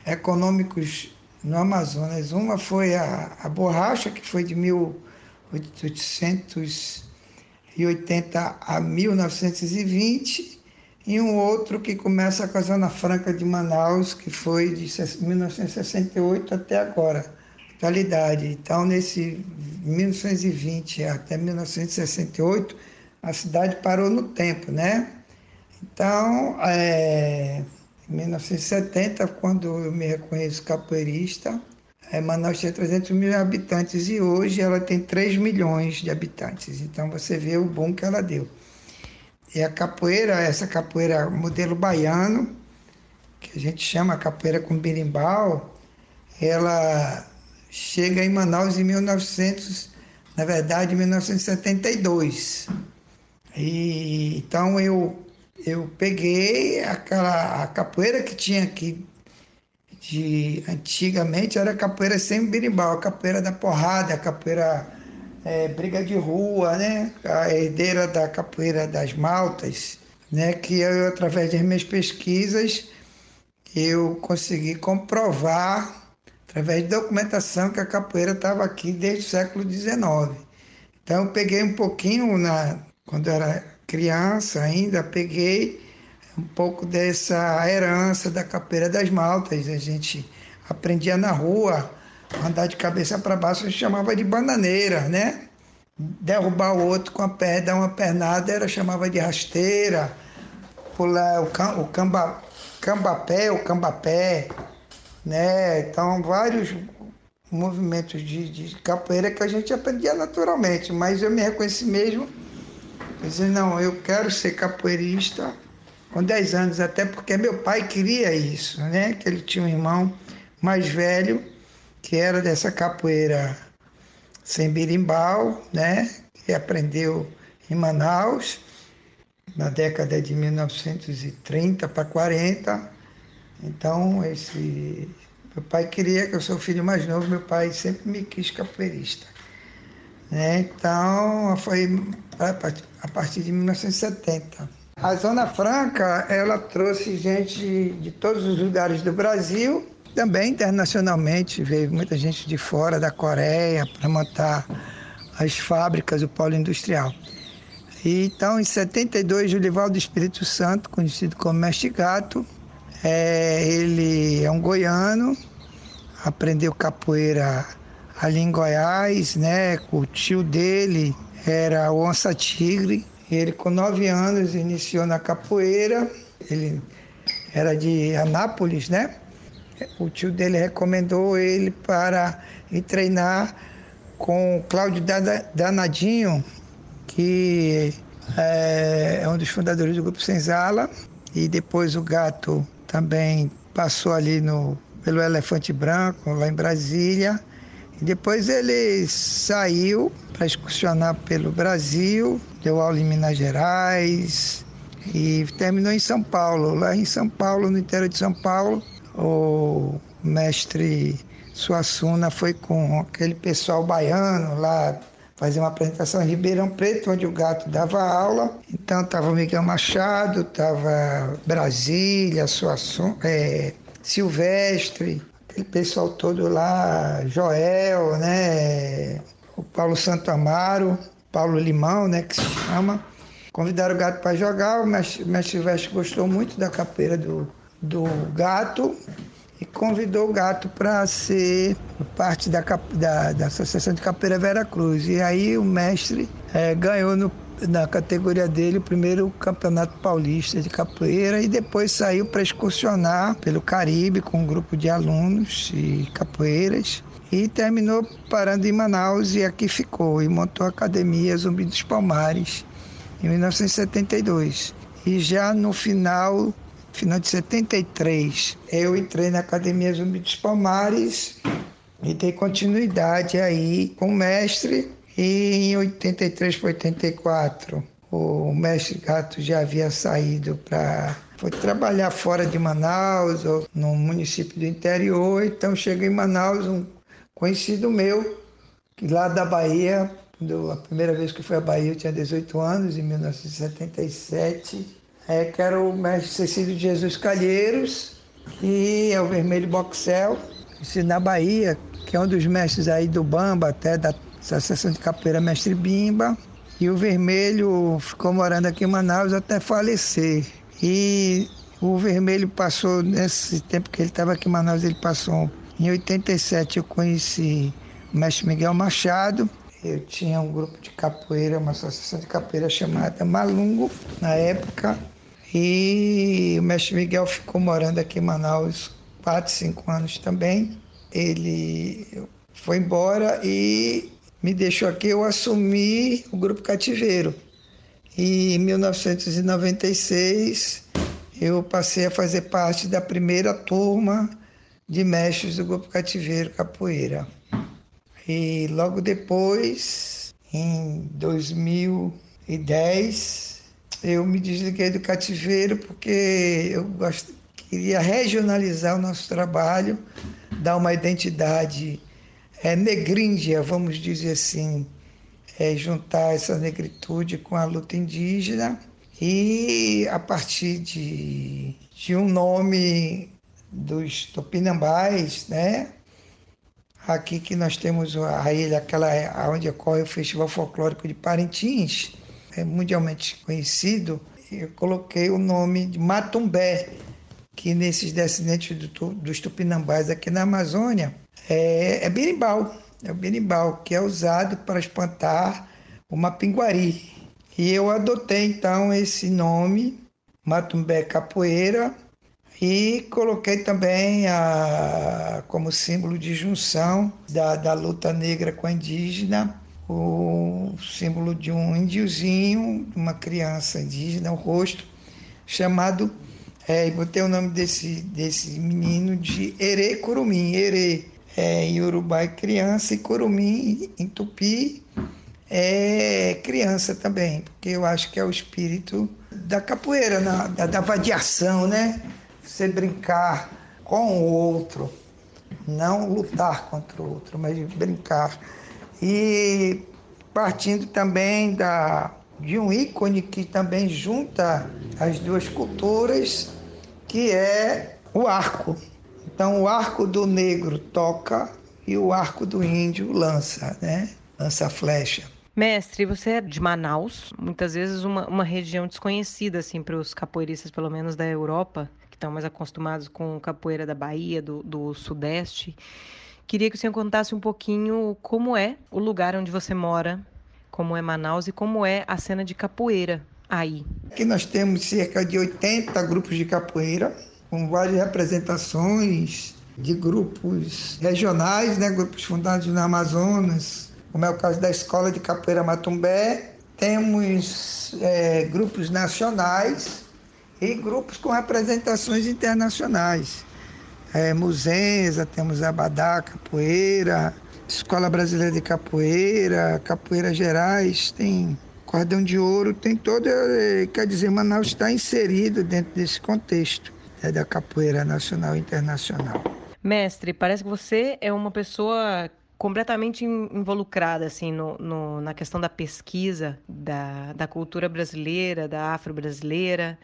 econômicos no Amazonas. Uma foi a, a borracha, que foi de 1880 a 1920, e um outro que começa com a Zona Franca de Manaus, que foi de 1968 até agora, atualidade. Então, nesse 1920 até 1968, a cidade parou no tempo, né? Então, é, em 1970, quando eu me reconheço capoeirista, é, Manaus tinha 300 mil habitantes e hoje ela tem 3 milhões de habitantes. Então você vê o bom que ela deu. E a capoeira, essa capoeira modelo baiano, que a gente chama capoeira com berimbau, ela chega em Manaus em 1900, na verdade, 1972. E então eu eu peguei aquela a capoeira que tinha aqui de antigamente era capoeira sem berimbau, a capoeira da porrada, capoeira é, briga de rua, né? A herdeira da capoeira das maltas, né? Que eu através das minhas pesquisas eu consegui comprovar através de documentação que a capoeira estava aqui desde o século XIX. Então eu peguei um pouquinho na quando era criança ainda, peguei um pouco dessa herança da capoeira das maltas. A gente aprendia na rua, andar de cabeça para baixo, a gente chamava de bananeira, né? Derrubar o outro com a perna, dar uma pernada, era chamava de rasteira. Pular o, cam, o camba, cambapé, o cambapé, né? Então, vários movimentos de, de capoeira que a gente aprendia naturalmente, mas eu me reconheci mesmo dizer, não, eu quero ser capoeirista com 10 anos, até porque meu pai queria isso, né? Que ele tinha um irmão mais velho que era dessa capoeira sem birimbau, né? Que aprendeu em Manaus na década de 1930 para 40. Então, esse meu pai queria que eu sou o filho mais novo, meu pai sempre me quis capoeirista. Né? Então, foi a partir de 1970. A Zona Franca, ela trouxe gente de todos os lugares do Brasil, também internacionalmente, veio muita gente de fora, da Coreia, para montar as fábricas, o polo industrial. E, então, em 72, Julivaldo Espírito Santo, conhecido como Mestre Gato, é, ele é um goiano, aprendeu capoeira ali em Goiás, né? O tio dele era o Onça Tigre. Ele, com nove anos, iniciou na capoeira. Ele era de Anápolis, né? O tio dele recomendou ele para ir treinar com o Cláudio Danadinho, que é, é um dos fundadores do Grupo Senzala, e depois o Gato também passou ali no, pelo Elefante Branco, lá em Brasília, e depois ele saiu para excursionar pelo Brasil, deu aula em Minas Gerais e terminou em São Paulo. Lá em São Paulo, no interior de São Paulo, o mestre Suassuna foi com aquele pessoal baiano lá fazer uma apresentação em Ribeirão Preto, onde o gato dava aula. Então estava Miguel Machado, estava Brasília, Suassuna, é, Silvestre, aquele pessoal todo lá, Joel, né? O Paulo Santo Amaro, Paulo Limão, né? Que se chama. Convidaram o gato para jogar, o mestre, o mestre Silvestre gostou muito da capeira do, do gato e convidou o gato para ser parte da, da, da, Associação de Capoeira Vera Cruz. E aí o mestre é, ganhou no, na categoria dele o primeiro campeonato paulista de capoeira e depois saiu para excursionar pelo Caribe com um grupo de alunos e capoeiras. E terminou parando em Manaus e aqui ficou e montou a Academia Zumbi dos Palmares em 1972. E já no final final de 73, eu entrei na Academia Zumbi dos Palmares e dei continuidade aí com o mestre. E em 83 para 84, o mestre Gato já havia saído para foi trabalhar fora de Manaus, ou no município do interior. Então chega em Manaus um conhecido meu, lá da Bahia, a primeira vez que fui à Bahia eu tinha 18 anos, em 1977 é, que era o mestre Cecílio de Jesus Calheiros e é o Vermelho Boxel, na Bahia, que é um dos mestres aí do Bamba, até da Associação de Capoeira Mestre Bimba. E o Vermelho ficou morando aqui em Manaus até falecer. E o Vermelho passou, nesse tempo que ele estava aqui em Manaus, ele passou. Em 87 eu conheci o mestre Miguel Machado. Eu tinha um grupo de capoeira, uma associação de capoeira chamada Malungo, na época. E o mestre Miguel ficou morando aqui em Manaus quatro, cinco anos também. Ele foi embora e me deixou aqui. Eu assumi o grupo Cativeiro. E em 1996 eu passei a fazer parte da primeira turma de mestres do grupo Cativeiro Capoeira. E logo depois, em 2010, eu me desliguei do cativeiro porque eu gost... queria regionalizar o nosso trabalho, dar uma identidade é, negríndia, vamos dizer assim, é, juntar essa negritude com a luta indígena e a partir de, de um nome dos tupinambás, né? Aqui que nós temos a ilha, aquela onde ocorre o Festival Folclórico de Parintins, é mundialmente conhecido, eu coloquei o nome de Matumbé, que nesses descendentes do, dos tupinambás aqui na Amazônia é, é berimbau, é o berimbau, que é usado para espantar uma pinguari. E eu adotei então esse nome, Matumbé Capoeira, e coloquei também a, como símbolo de junção da, da luta negra com a indígena o símbolo de um índiozinho, uma criança indígena, o rosto chamado, é, botei o nome desse, desse menino de Erê Curumim. Erê é, em Urubá é criança e Curumim em Tupi é criança também, porque eu acho que é o espírito da capoeira, na, da, da vadiação, né? Você brincar com o outro, não lutar contra o outro, mas brincar. E partindo também da, de um ícone que também junta as duas culturas, que é o arco. Então, o arco do negro toca e o arco do índio lança, né? Lança flecha. Mestre, você é de Manaus, muitas vezes uma, uma região desconhecida assim para os capoeiristas, pelo menos da Europa, que estão mais acostumados com capoeira da Bahia, do, do Sudeste. Queria que o senhor contasse um pouquinho como é o lugar onde você mora, como é Manaus e como é a cena de capoeira aí. Aqui nós temos cerca de 80 grupos de capoeira, com várias representações de grupos regionais, né, grupos fundados no Amazonas, como é o caso da Escola de Capoeira Matumbé. Temos é, grupos nacionais e grupos com representações internacionais. É, Muzenza, temos Abadá, Capoeira, Escola Brasileira de Capoeira, Capoeira Gerais, tem Cordão de Ouro, tem todo. Quer dizer, Manaus está inserido dentro desse contexto é, da capoeira nacional e internacional. Mestre, parece que você é uma pessoa completamente involucrada assim no, no, na questão da pesquisa da, da cultura brasileira, da afro-brasileira.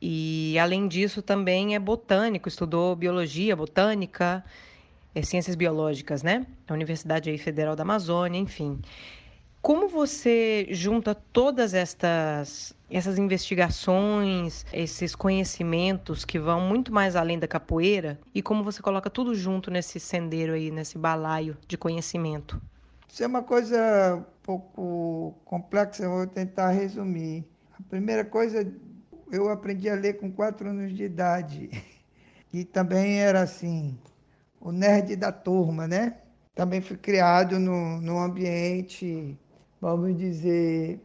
E além disso também é botânico, estudou biologia, botânica, é, ciências biológicas, né? A Universidade Federal da Amazônia, enfim. Como você junta todas estas essas investigações, esses conhecimentos que vão muito mais além da capoeira e como você coloca tudo junto nesse sendeiro aí, nesse balaio de conhecimento? Isso é uma coisa um pouco complexa, eu vou tentar resumir. A primeira coisa, eu aprendi a ler com quatro anos de idade. E também era assim, o nerd da turma, né? Também fui criado no, num ambiente, vamos dizer,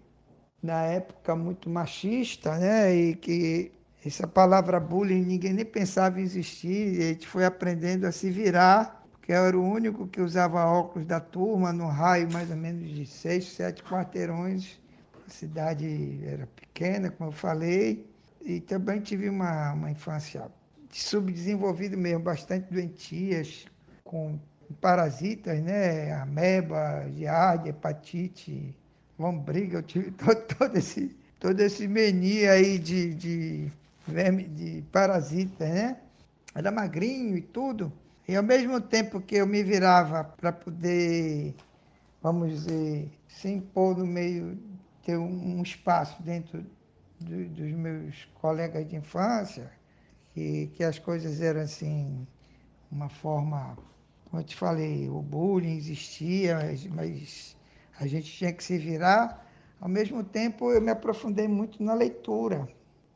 na época muito machista, né? E que essa palavra bullying ninguém nem pensava em existir. E a gente foi aprendendo a se virar, porque eu era o único que usava óculos da turma, no raio mais ou menos de seis, sete quarteirões. A cidade era pequena, como eu falei, e também tive uma, uma infância subdesenvolvida mesmo, bastante doentias, com parasitas, né? Ameba, giardia, hepatite, lombriga, eu tive todo, todo, esse, todo esse menu aí de, de, verme, de parasitas, né? Era magrinho e tudo. E ao mesmo tempo que eu me virava para poder, vamos dizer, se impor no meio, ter um espaço dentro do, dos meus colegas de infância, que, que as coisas eram assim, uma forma, como eu te falei, o bullying existia, mas, mas a gente tinha que se virar. Ao mesmo tempo, eu me aprofundei muito na leitura.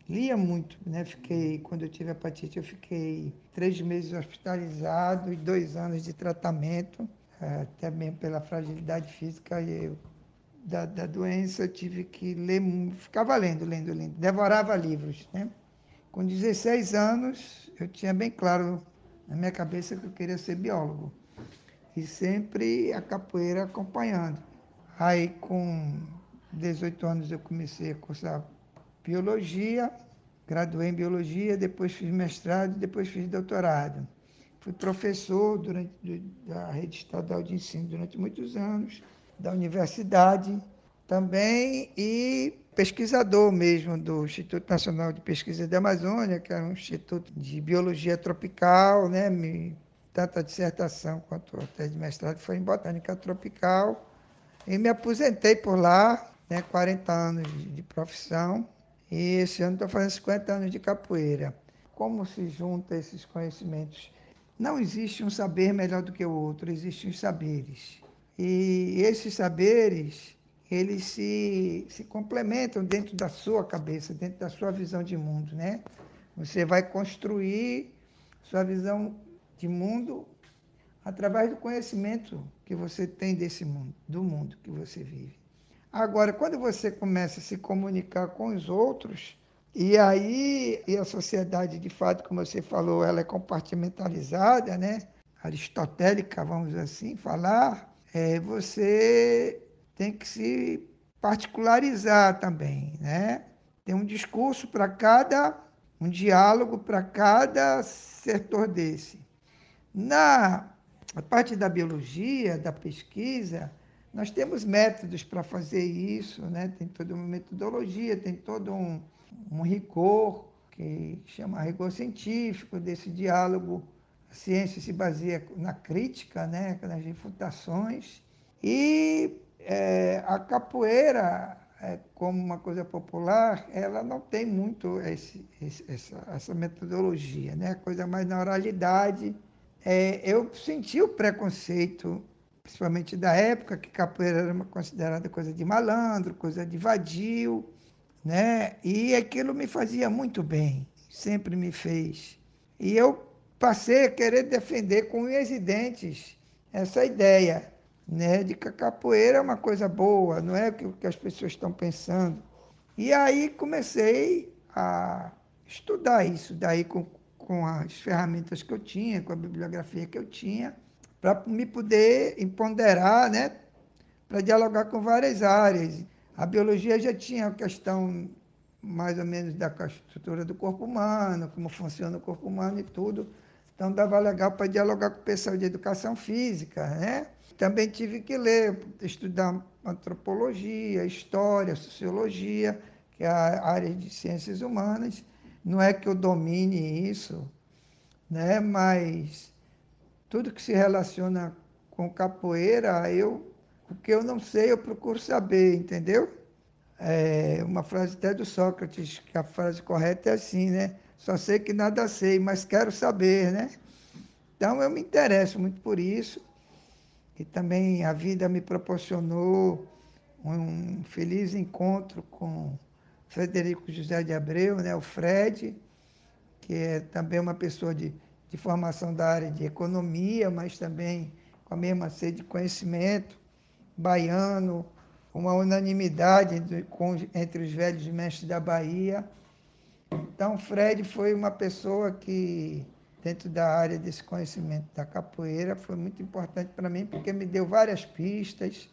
Lia muito, né? Fiquei, quando eu tive hepatite, eu fiquei três meses hospitalizado e dois anos de tratamento, eh, até mesmo pela fragilidade física eu, da, da doença, eu tive que ler, ficava lendo, lendo, lendo, devorava livros, né? Com 16 anos, eu tinha bem claro na minha cabeça que eu queria ser biólogo. E sempre a capoeira acompanhando. Aí, com 18 anos, eu comecei a cursar biologia, graduei em biologia, depois fiz mestrado, depois fiz doutorado. Fui professor durante, da rede estadual de ensino durante muitos anos, da universidade também e pesquisador mesmo do Instituto Nacional de Pesquisa da Amazônia, que é um instituto de biologia tropical, né? tanto a dissertação quanto a tese de mestrado foi em botânica tropical. E me aposentei por lá, né, 40 anos de profissão, e esse ano estou fazendo 50 anos de capoeira. Como se junta esses conhecimentos? Não existe um saber melhor do que o outro, existem os saberes. E esses saberes, eles se, se complementam dentro da sua cabeça, dentro da sua visão de mundo, né? Você vai construir sua visão de mundo através do conhecimento que você tem desse mundo, do mundo que você vive. Agora, quando você começa a se comunicar com os outros, E aí, e a sociedade, de fato, como você falou, ela é compartimentalizada, né? Aristotélica, vamos assim falar. É, você tem que se particularizar também, né? Tem um discurso para cada, um diálogo para cada setor desse. Na parte da biologia, da pesquisa, nós temos métodos para fazer isso, né? tem toda uma metodologia, tem todo um, um rigor, que chama rigor científico, desse diálogo. A ciência se baseia na crítica, né? nas refutações. E é, a capoeira, é, como uma coisa popular, ela não tem muito esse, esse, essa, essa, metodologia, né? coisa mais na oralidade. É, eu senti o preconceito principalmente da época, que capoeira era considerada coisa de malandro, coisa de vadio, né? E aquilo me fazia muito bem, sempre me fez. E eu passei a querer defender com unhas e dentes essa ideia, né? De que a capoeira é uma coisa boa, não é o que as pessoas estão pensando. E aí comecei a estudar isso daí com, com as ferramentas que eu tinha, com a bibliografia que eu tinha, para me poder empoderar, né? Para dialogar com várias áreas. A biologia já tinha a questão mais ou menos da estrutura do corpo humano, como funciona o corpo humano e tudo. Então dava legal para dialogar com o pessoal de educação física, né? Também tive que ler, estudar antropologia, história, sociologia, que é a área de ciências humanas. Não é que eu domine isso, né? Mas tudo que se relaciona com capoeira, eu, o que eu não sei, eu procuro saber, entendeu? É uma frase até do Sócrates, que a frase correta é assim, né? Só sei que nada sei, mas quero saber, né? Então eu me interesso muito por isso. E também a vida me proporcionou um feliz encontro com Frederico José de Abreu, né, o Fred, que é também uma pessoa de de formação da área de economia, mas também com a mesma sede de conhecimento, baiano, uma unanimidade entre, com, entre os velhos mestres da Bahia. Então, Fred foi uma pessoa que, dentro da área desse conhecimento da capoeira, foi muito importante para mim, porque me deu várias pistas,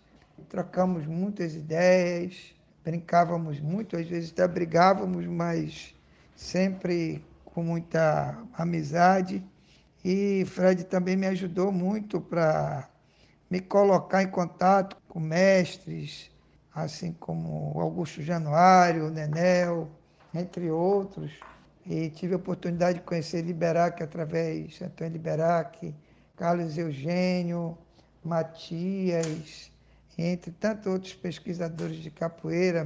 trocamos muitas ideias, brincávamos muito, às vezes até brigávamos, mas sempre com muita amizade. E Fred também me ajudou muito para me colocar em contato com mestres, assim como Augusto Januário, Nenel, entre outros. E tive a oportunidade de conhecer Liberac através de Antônio Liberac, Carlos Eugênio, Matias, entre tantos outros pesquisadores de capoeira,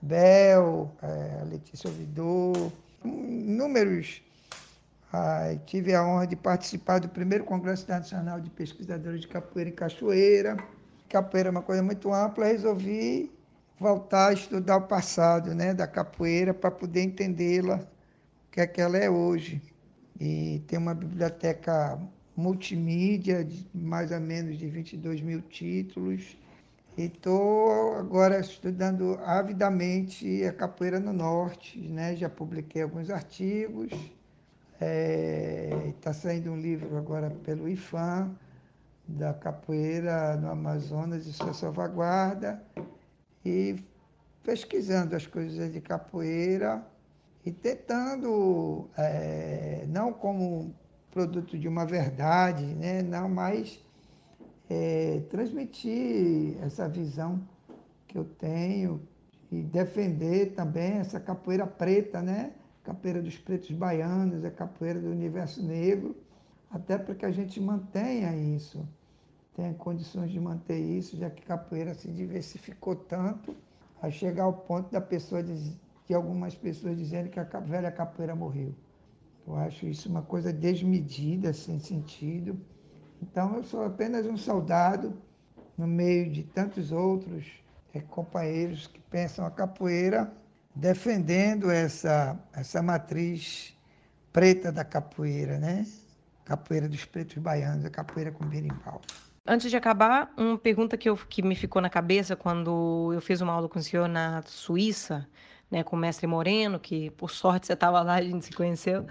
Bel, é, Letícia Ouvidor, inúmeros. Ah, tive a honra de participar do primeiro Congresso Internacional de Pesquisadores de Capoeira em Cachoeira. Capoeira é uma coisa muito ampla, resolvi voltar a estudar o passado né, da capoeira para poder entendê-la, o que é que ela é hoje. E tem uma biblioteca multimídia de mais ou menos de 22 mil títulos. E estou agora estudando avidamente a capoeira no norte, né? já publiquei alguns artigos. Está é, tá saindo um livro agora pelo IFAM, da capoeira no Amazonas e sua salvaguarda. E pesquisando as coisas de capoeira e tentando, é, não como produto de uma verdade, né? não mais é, transmitir essa visão que eu tenho e defender também essa capoeira preta, né? Capoeira dos pretos baianos, a capoeira do universo negro, até para que a gente mantenha isso, tenha condições de manter isso, já que capoeira se diversificou tanto, a chegar ao ponto da pessoa de, de algumas pessoas dizendo que a velha capoeira morreu. Eu acho isso uma coisa desmedida, sem sentido. Então eu sou apenas um soldado no meio de tantos outros é, companheiros que pensam a capoeira, defendendo essa, essa matriz preta da capoeira, né? Capoeira dos pretos baianos, a capoeira com berimbau. Antes de acabar, uma pergunta que, eu, que me ficou na cabeça quando eu fiz uma aula com o senhor na Suíça, né, com o mestre Moreno, que por sorte você estava lá, a gente se conheceu.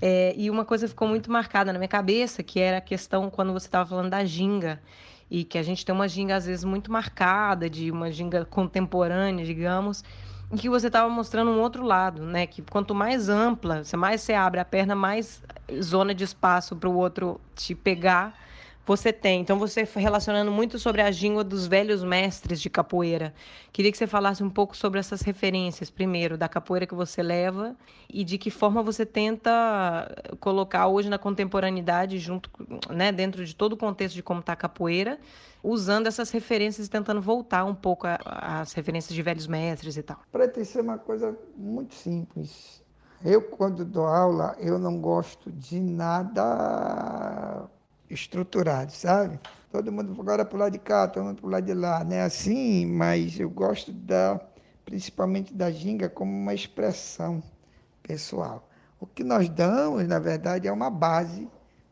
É, e uma coisa ficou muito marcada na minha cabeça, que era a questão quando você estava falando da ginga, e que a gente tem uma ginga às vezes muito marcada, de uma ginga contemporânea, digamos, e que você estava mostrando um outro lado, né? Que quanto mais ampla, mais você abre a perna, mais zona de espaço para o outro te pegar você tem. Então, você relacionando muito sobre a língua dos velhos mestres de capoeira. Queria que você falasse um pouco sobre essas referências, primeiro, da capoeira que você leva e de que forma você tenta colocar hoje na contemporaneidade, junto, né, dentro de todo o contexto de como está a capoeira, usando essas referências e tentando voltar um pouco às referências de velhos mestres e tal. Para isso é uma coisa muito simples. Eu, quando dou aula, eu não gosto de nada estruturado, sabe? Todo mundo agora para o lado de cá, todo mundo para o lado de lá, né? Assim, mas eu gosto da, principalmente da ginga como uma expressão pessoal. O que nós damos, na verdade, é uma base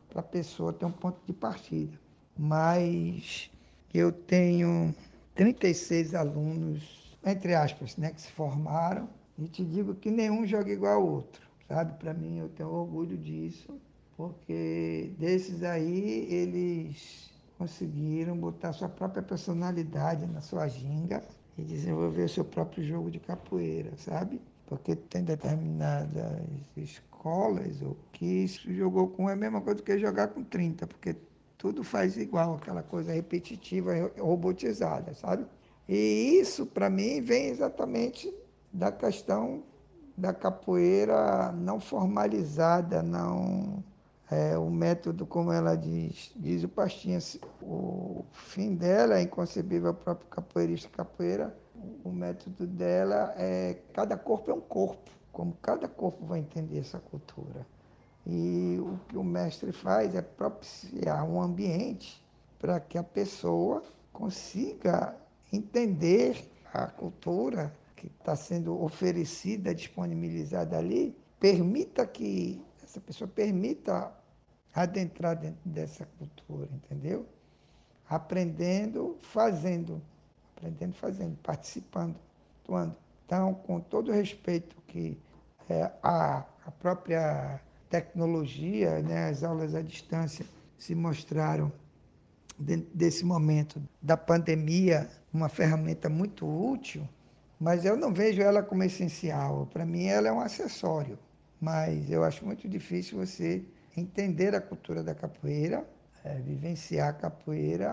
para a pessoa ter um ponto de partida. Mas eu tenho 36 alunos, entre aspas, né, que se formaram, e te digo que nenhum joga igual ao outro, sabe? Para mim, eu tenho orgulho disso porque desses aí eles conseguiram botar sua própria personalidade na sua ginga e desenvolver seu próprio jogo de capoeira, sabe? Porque tem determinadas escolas ou que jogou com é a mesma coisa que jogar com 30, porque tudo faz igual, aquela coisa repetitiva, robotizada, sabe? E isso, para mim, vem exatamente da questão da capoeira não formalizada, não é, o método, como ela diz, diz o Pastinha, o fim dela é inconcebível ao próprio capoeirista capoeira. O método dela é cada corpo é um corpo, como cada corpo vai entender essa cultura. E o que o mestre faz é propiciar um ambiente para que a pessoa consiga entender a cultura que está sendo oferecida, disponibilizada ali, permita que essa pessoa permita adentrar dentro dessa cultura, entendeu? Aprendendo, fazendo, aprendendo, fazendo, participando, atuando. Então, com todo o respeito que é, a, a própria tecnologia, né, as aulas à distância se mostraram dentro desse momento da pandemia uma ferramenta muito útil, mas eu não vejo ela como essencial. Para mim, ela é um acessório, mas eu acho muito difícil você entender a cultura da capoeira, é, vivenciar a capoeira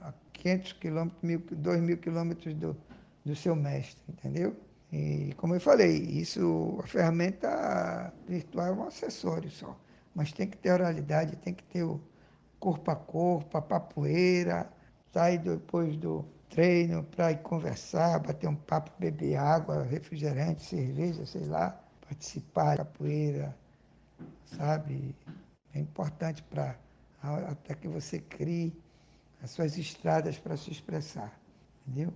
a 500 quilômetros, 2 mil quilômetros do, do seu mestre, entendeu? E como eu falei, isso, a ferramenta virtual é um acessório só, mas tem que ter oralidade, tem que ter o corpo a corpo, a papoeira, sair depois do treino para ir conversar, bater um papo, beber água, refrigerante, cerveja, sei lá, participar da capoeira, sabe? É importante para até que você crie as suas estradas para se expressar, entendeu?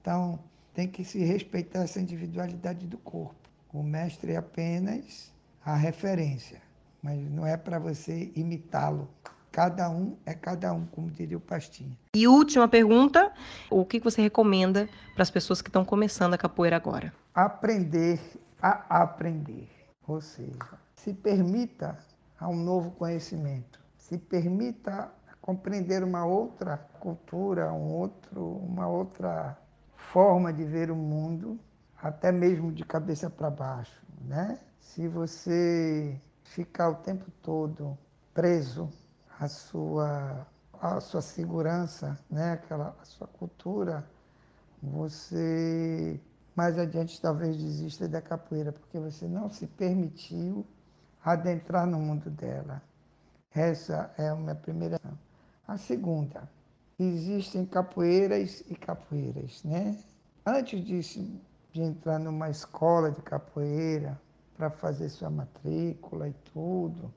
Então, tem que se respeitar essa individualidade do corpo. O mestre é apenas a referência, mas não é para você imitá-lo. Cada um é cada um, como diria o Pastinha. E última pergunta: o que você recomenda para as pessoas que estão começando a capoeira agora? Aprender a aprender. Ou seja, se permita a um novo conhecimento, se permita compreender uma outra cultura, um outro, uma outra forma de ver o mundo, até mesmo de cabeça para baixo, né? Se você ficar o tempo todo preso à sua à sua segurança, né? Aquela sua cultura, você mais adiante talvez desista da capoeira porque você não se permitiu adentrar no mundo dela. Essa é a minha primeira. A segunda, existem capoeiras e capoeiras, né? Antes de, de entrar numa escola de capoeira para fazer sua matrícula e tudo,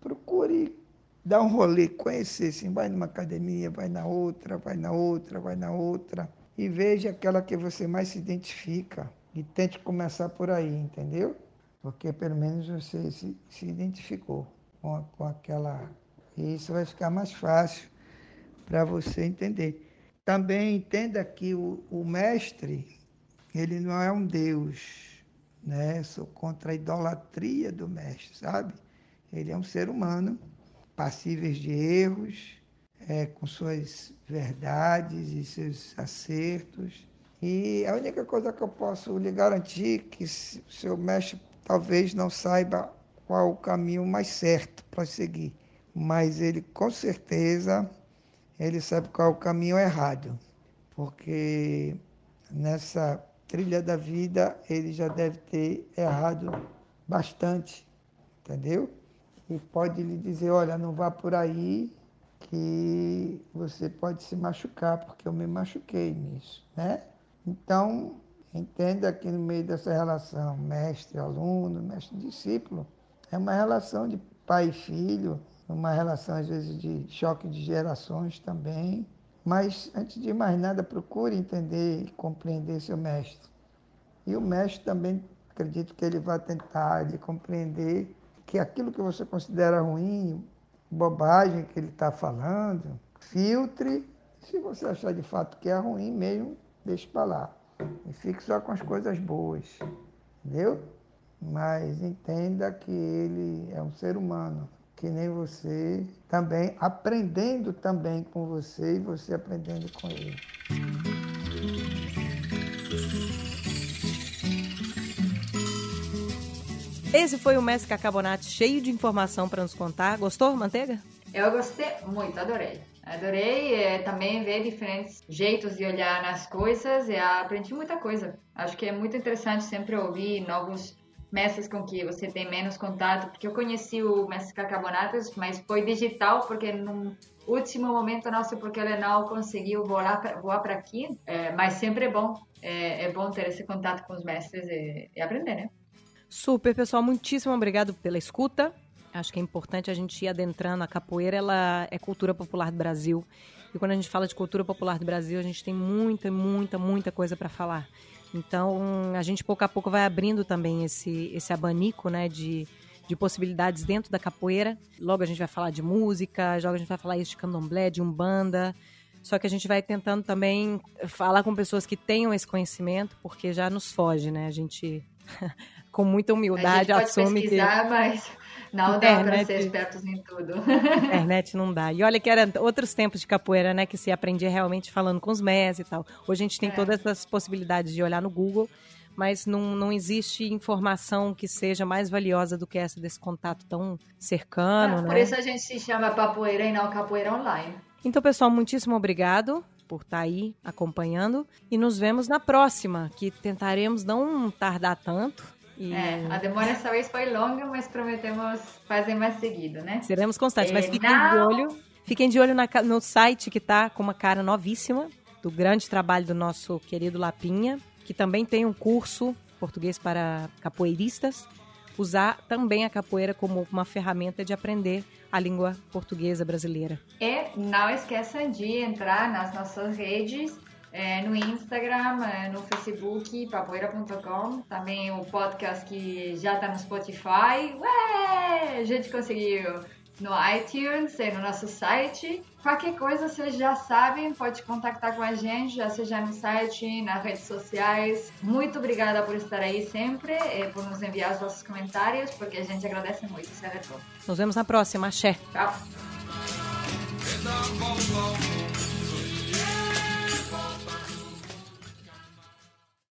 procure dar um rolê, conhecer, assim, vai numa academia, vai na outra, vai na outra, vai na outra, e veja aquela que você mais se identifica e tente começar por aí, entendeu? Porque pelo menos você se, se identificou com, a, com aquela. E isso vai ficar mais fácil para você entender. Também entenda que o, o mestre ele não é um Deus, né? Sou contra a idolatria do mestre, sabe? Ele é um ser humano, passíveis de erros, é, com suas verdades e seus acertos. E a única coisa que eu posso lhe garantir é que se o seu mestre talvez não saiba qual o caminho mais certo para seguir, mas ele com certeza ele sabe qual é o caminho errado, porque nessa trilha da vida ele já deve ter errado bastante, entendeu? E pode lhe dizer, olha, não vá por aí que você pode se machucar, porque eu me machuquei nisso, né? Então, entenda que no meio dessa relação mestre-aluno, mestre-discípulo, é uma relação de pai e filho, uma relação às vezes de choque de gerações também. Mas antes de mais nada, procure entender e compreender seu mestre. E o mestre também acredito que ele vai tentar lhe compreender que aquilo que você considera ruim, bobagem que ele está falando, filtre. Se você achar de fato que é ruim mesmo, deixe para lá. E fique só com as coisas boas. Entendeu? Mas entenda que ele é um ser humano, que nem você, também aprendendo também com você e você aprendendo com ele. Esse foi o Mestre Cacabonato cheio de informação para nos contar. Gostou, Manteiga? Eu gostei muito, adorei. Adorei é, também ver diferentes jeitos de olhar nas coisas e aprendi muita coisa. Acho que é muito interessante sempre ouvir novos mestres com que você tem menos contato, porque eu conheci o mestre Cacabonatas, mas foi digital, porque no último momento, não sei porque ele não conseguiu voar para aqui, é, mas sempre é bom, é, é, bom ter esse contato com os mestres e, e aprender, né? Super, pessoal, muitíssimo obrigado pela escuta. Acho que é importante a gente ir adentrando. A capoeira ela é cultura popular do Brasil. E quando a gente fala de cultura popular do Brasil, a gente tem muita, muita, muita coisa para falar. Então, a gente pouco a pouco vai abrindo também esse, esse abanico né, de, de possibilidades dentro da capoeira. Logo a gente vai falar de música, logo a gente vai falar isso de candomblé, de umbanda. Só que a gente vai tentando também falar com pessoas que tenham esse conhecimento, porque já nos foge, né? A gente com muita humildade, a gente pode assume pesquisar, que. Mas não dá para ser espertos em tudo. Internet não dá. E olha que eram outros tempos de capoeira, né? Que se aprendia realmente falando com os mestres e tal. Hoje a gente tem é. todas essas possibilidades de olhar no Google, mas não, não existe informação que seja mais valiosa do que essa desse contato tão cercano, é, né? Por isso a gente se chama Papoeira e não Capoeira Online. Então, pessoal, muitíssimo obrigado por estar aí acompanhando e nos vemos na próxima, que tentaremos não tardar tanto e... É, a demora dessa vez foi longa, mas prometemos fazer mais seguido, né? Seremos constantes, mas É, fiquem não. de olho. Fiquem de olho na no site que tá com uma cara novíssima, do grande trabalho do nosso querido Lapinha, que também tem um curso português para capoeiristas. Usar também a capoeira como uma ferramenta de aprender a língua portuguesa brasileira. E não esqueçam de entrar nas nossas redes, é, no Instagram, é, no Facebook, papoeira.com, também o podcast que já está no Spotify. Ué! A gente conseguiu no iTunes e no nosso site. Qualquer coisa vocês já sabem, pode contactar com a gente, já seja no site, nas redes sociais. Muito obrigada por estar aí sempre e por nos enviar os vossos comentários, porque a gente agradece muito esse retorno. Nos vemos na próxima. Axé! Tchau!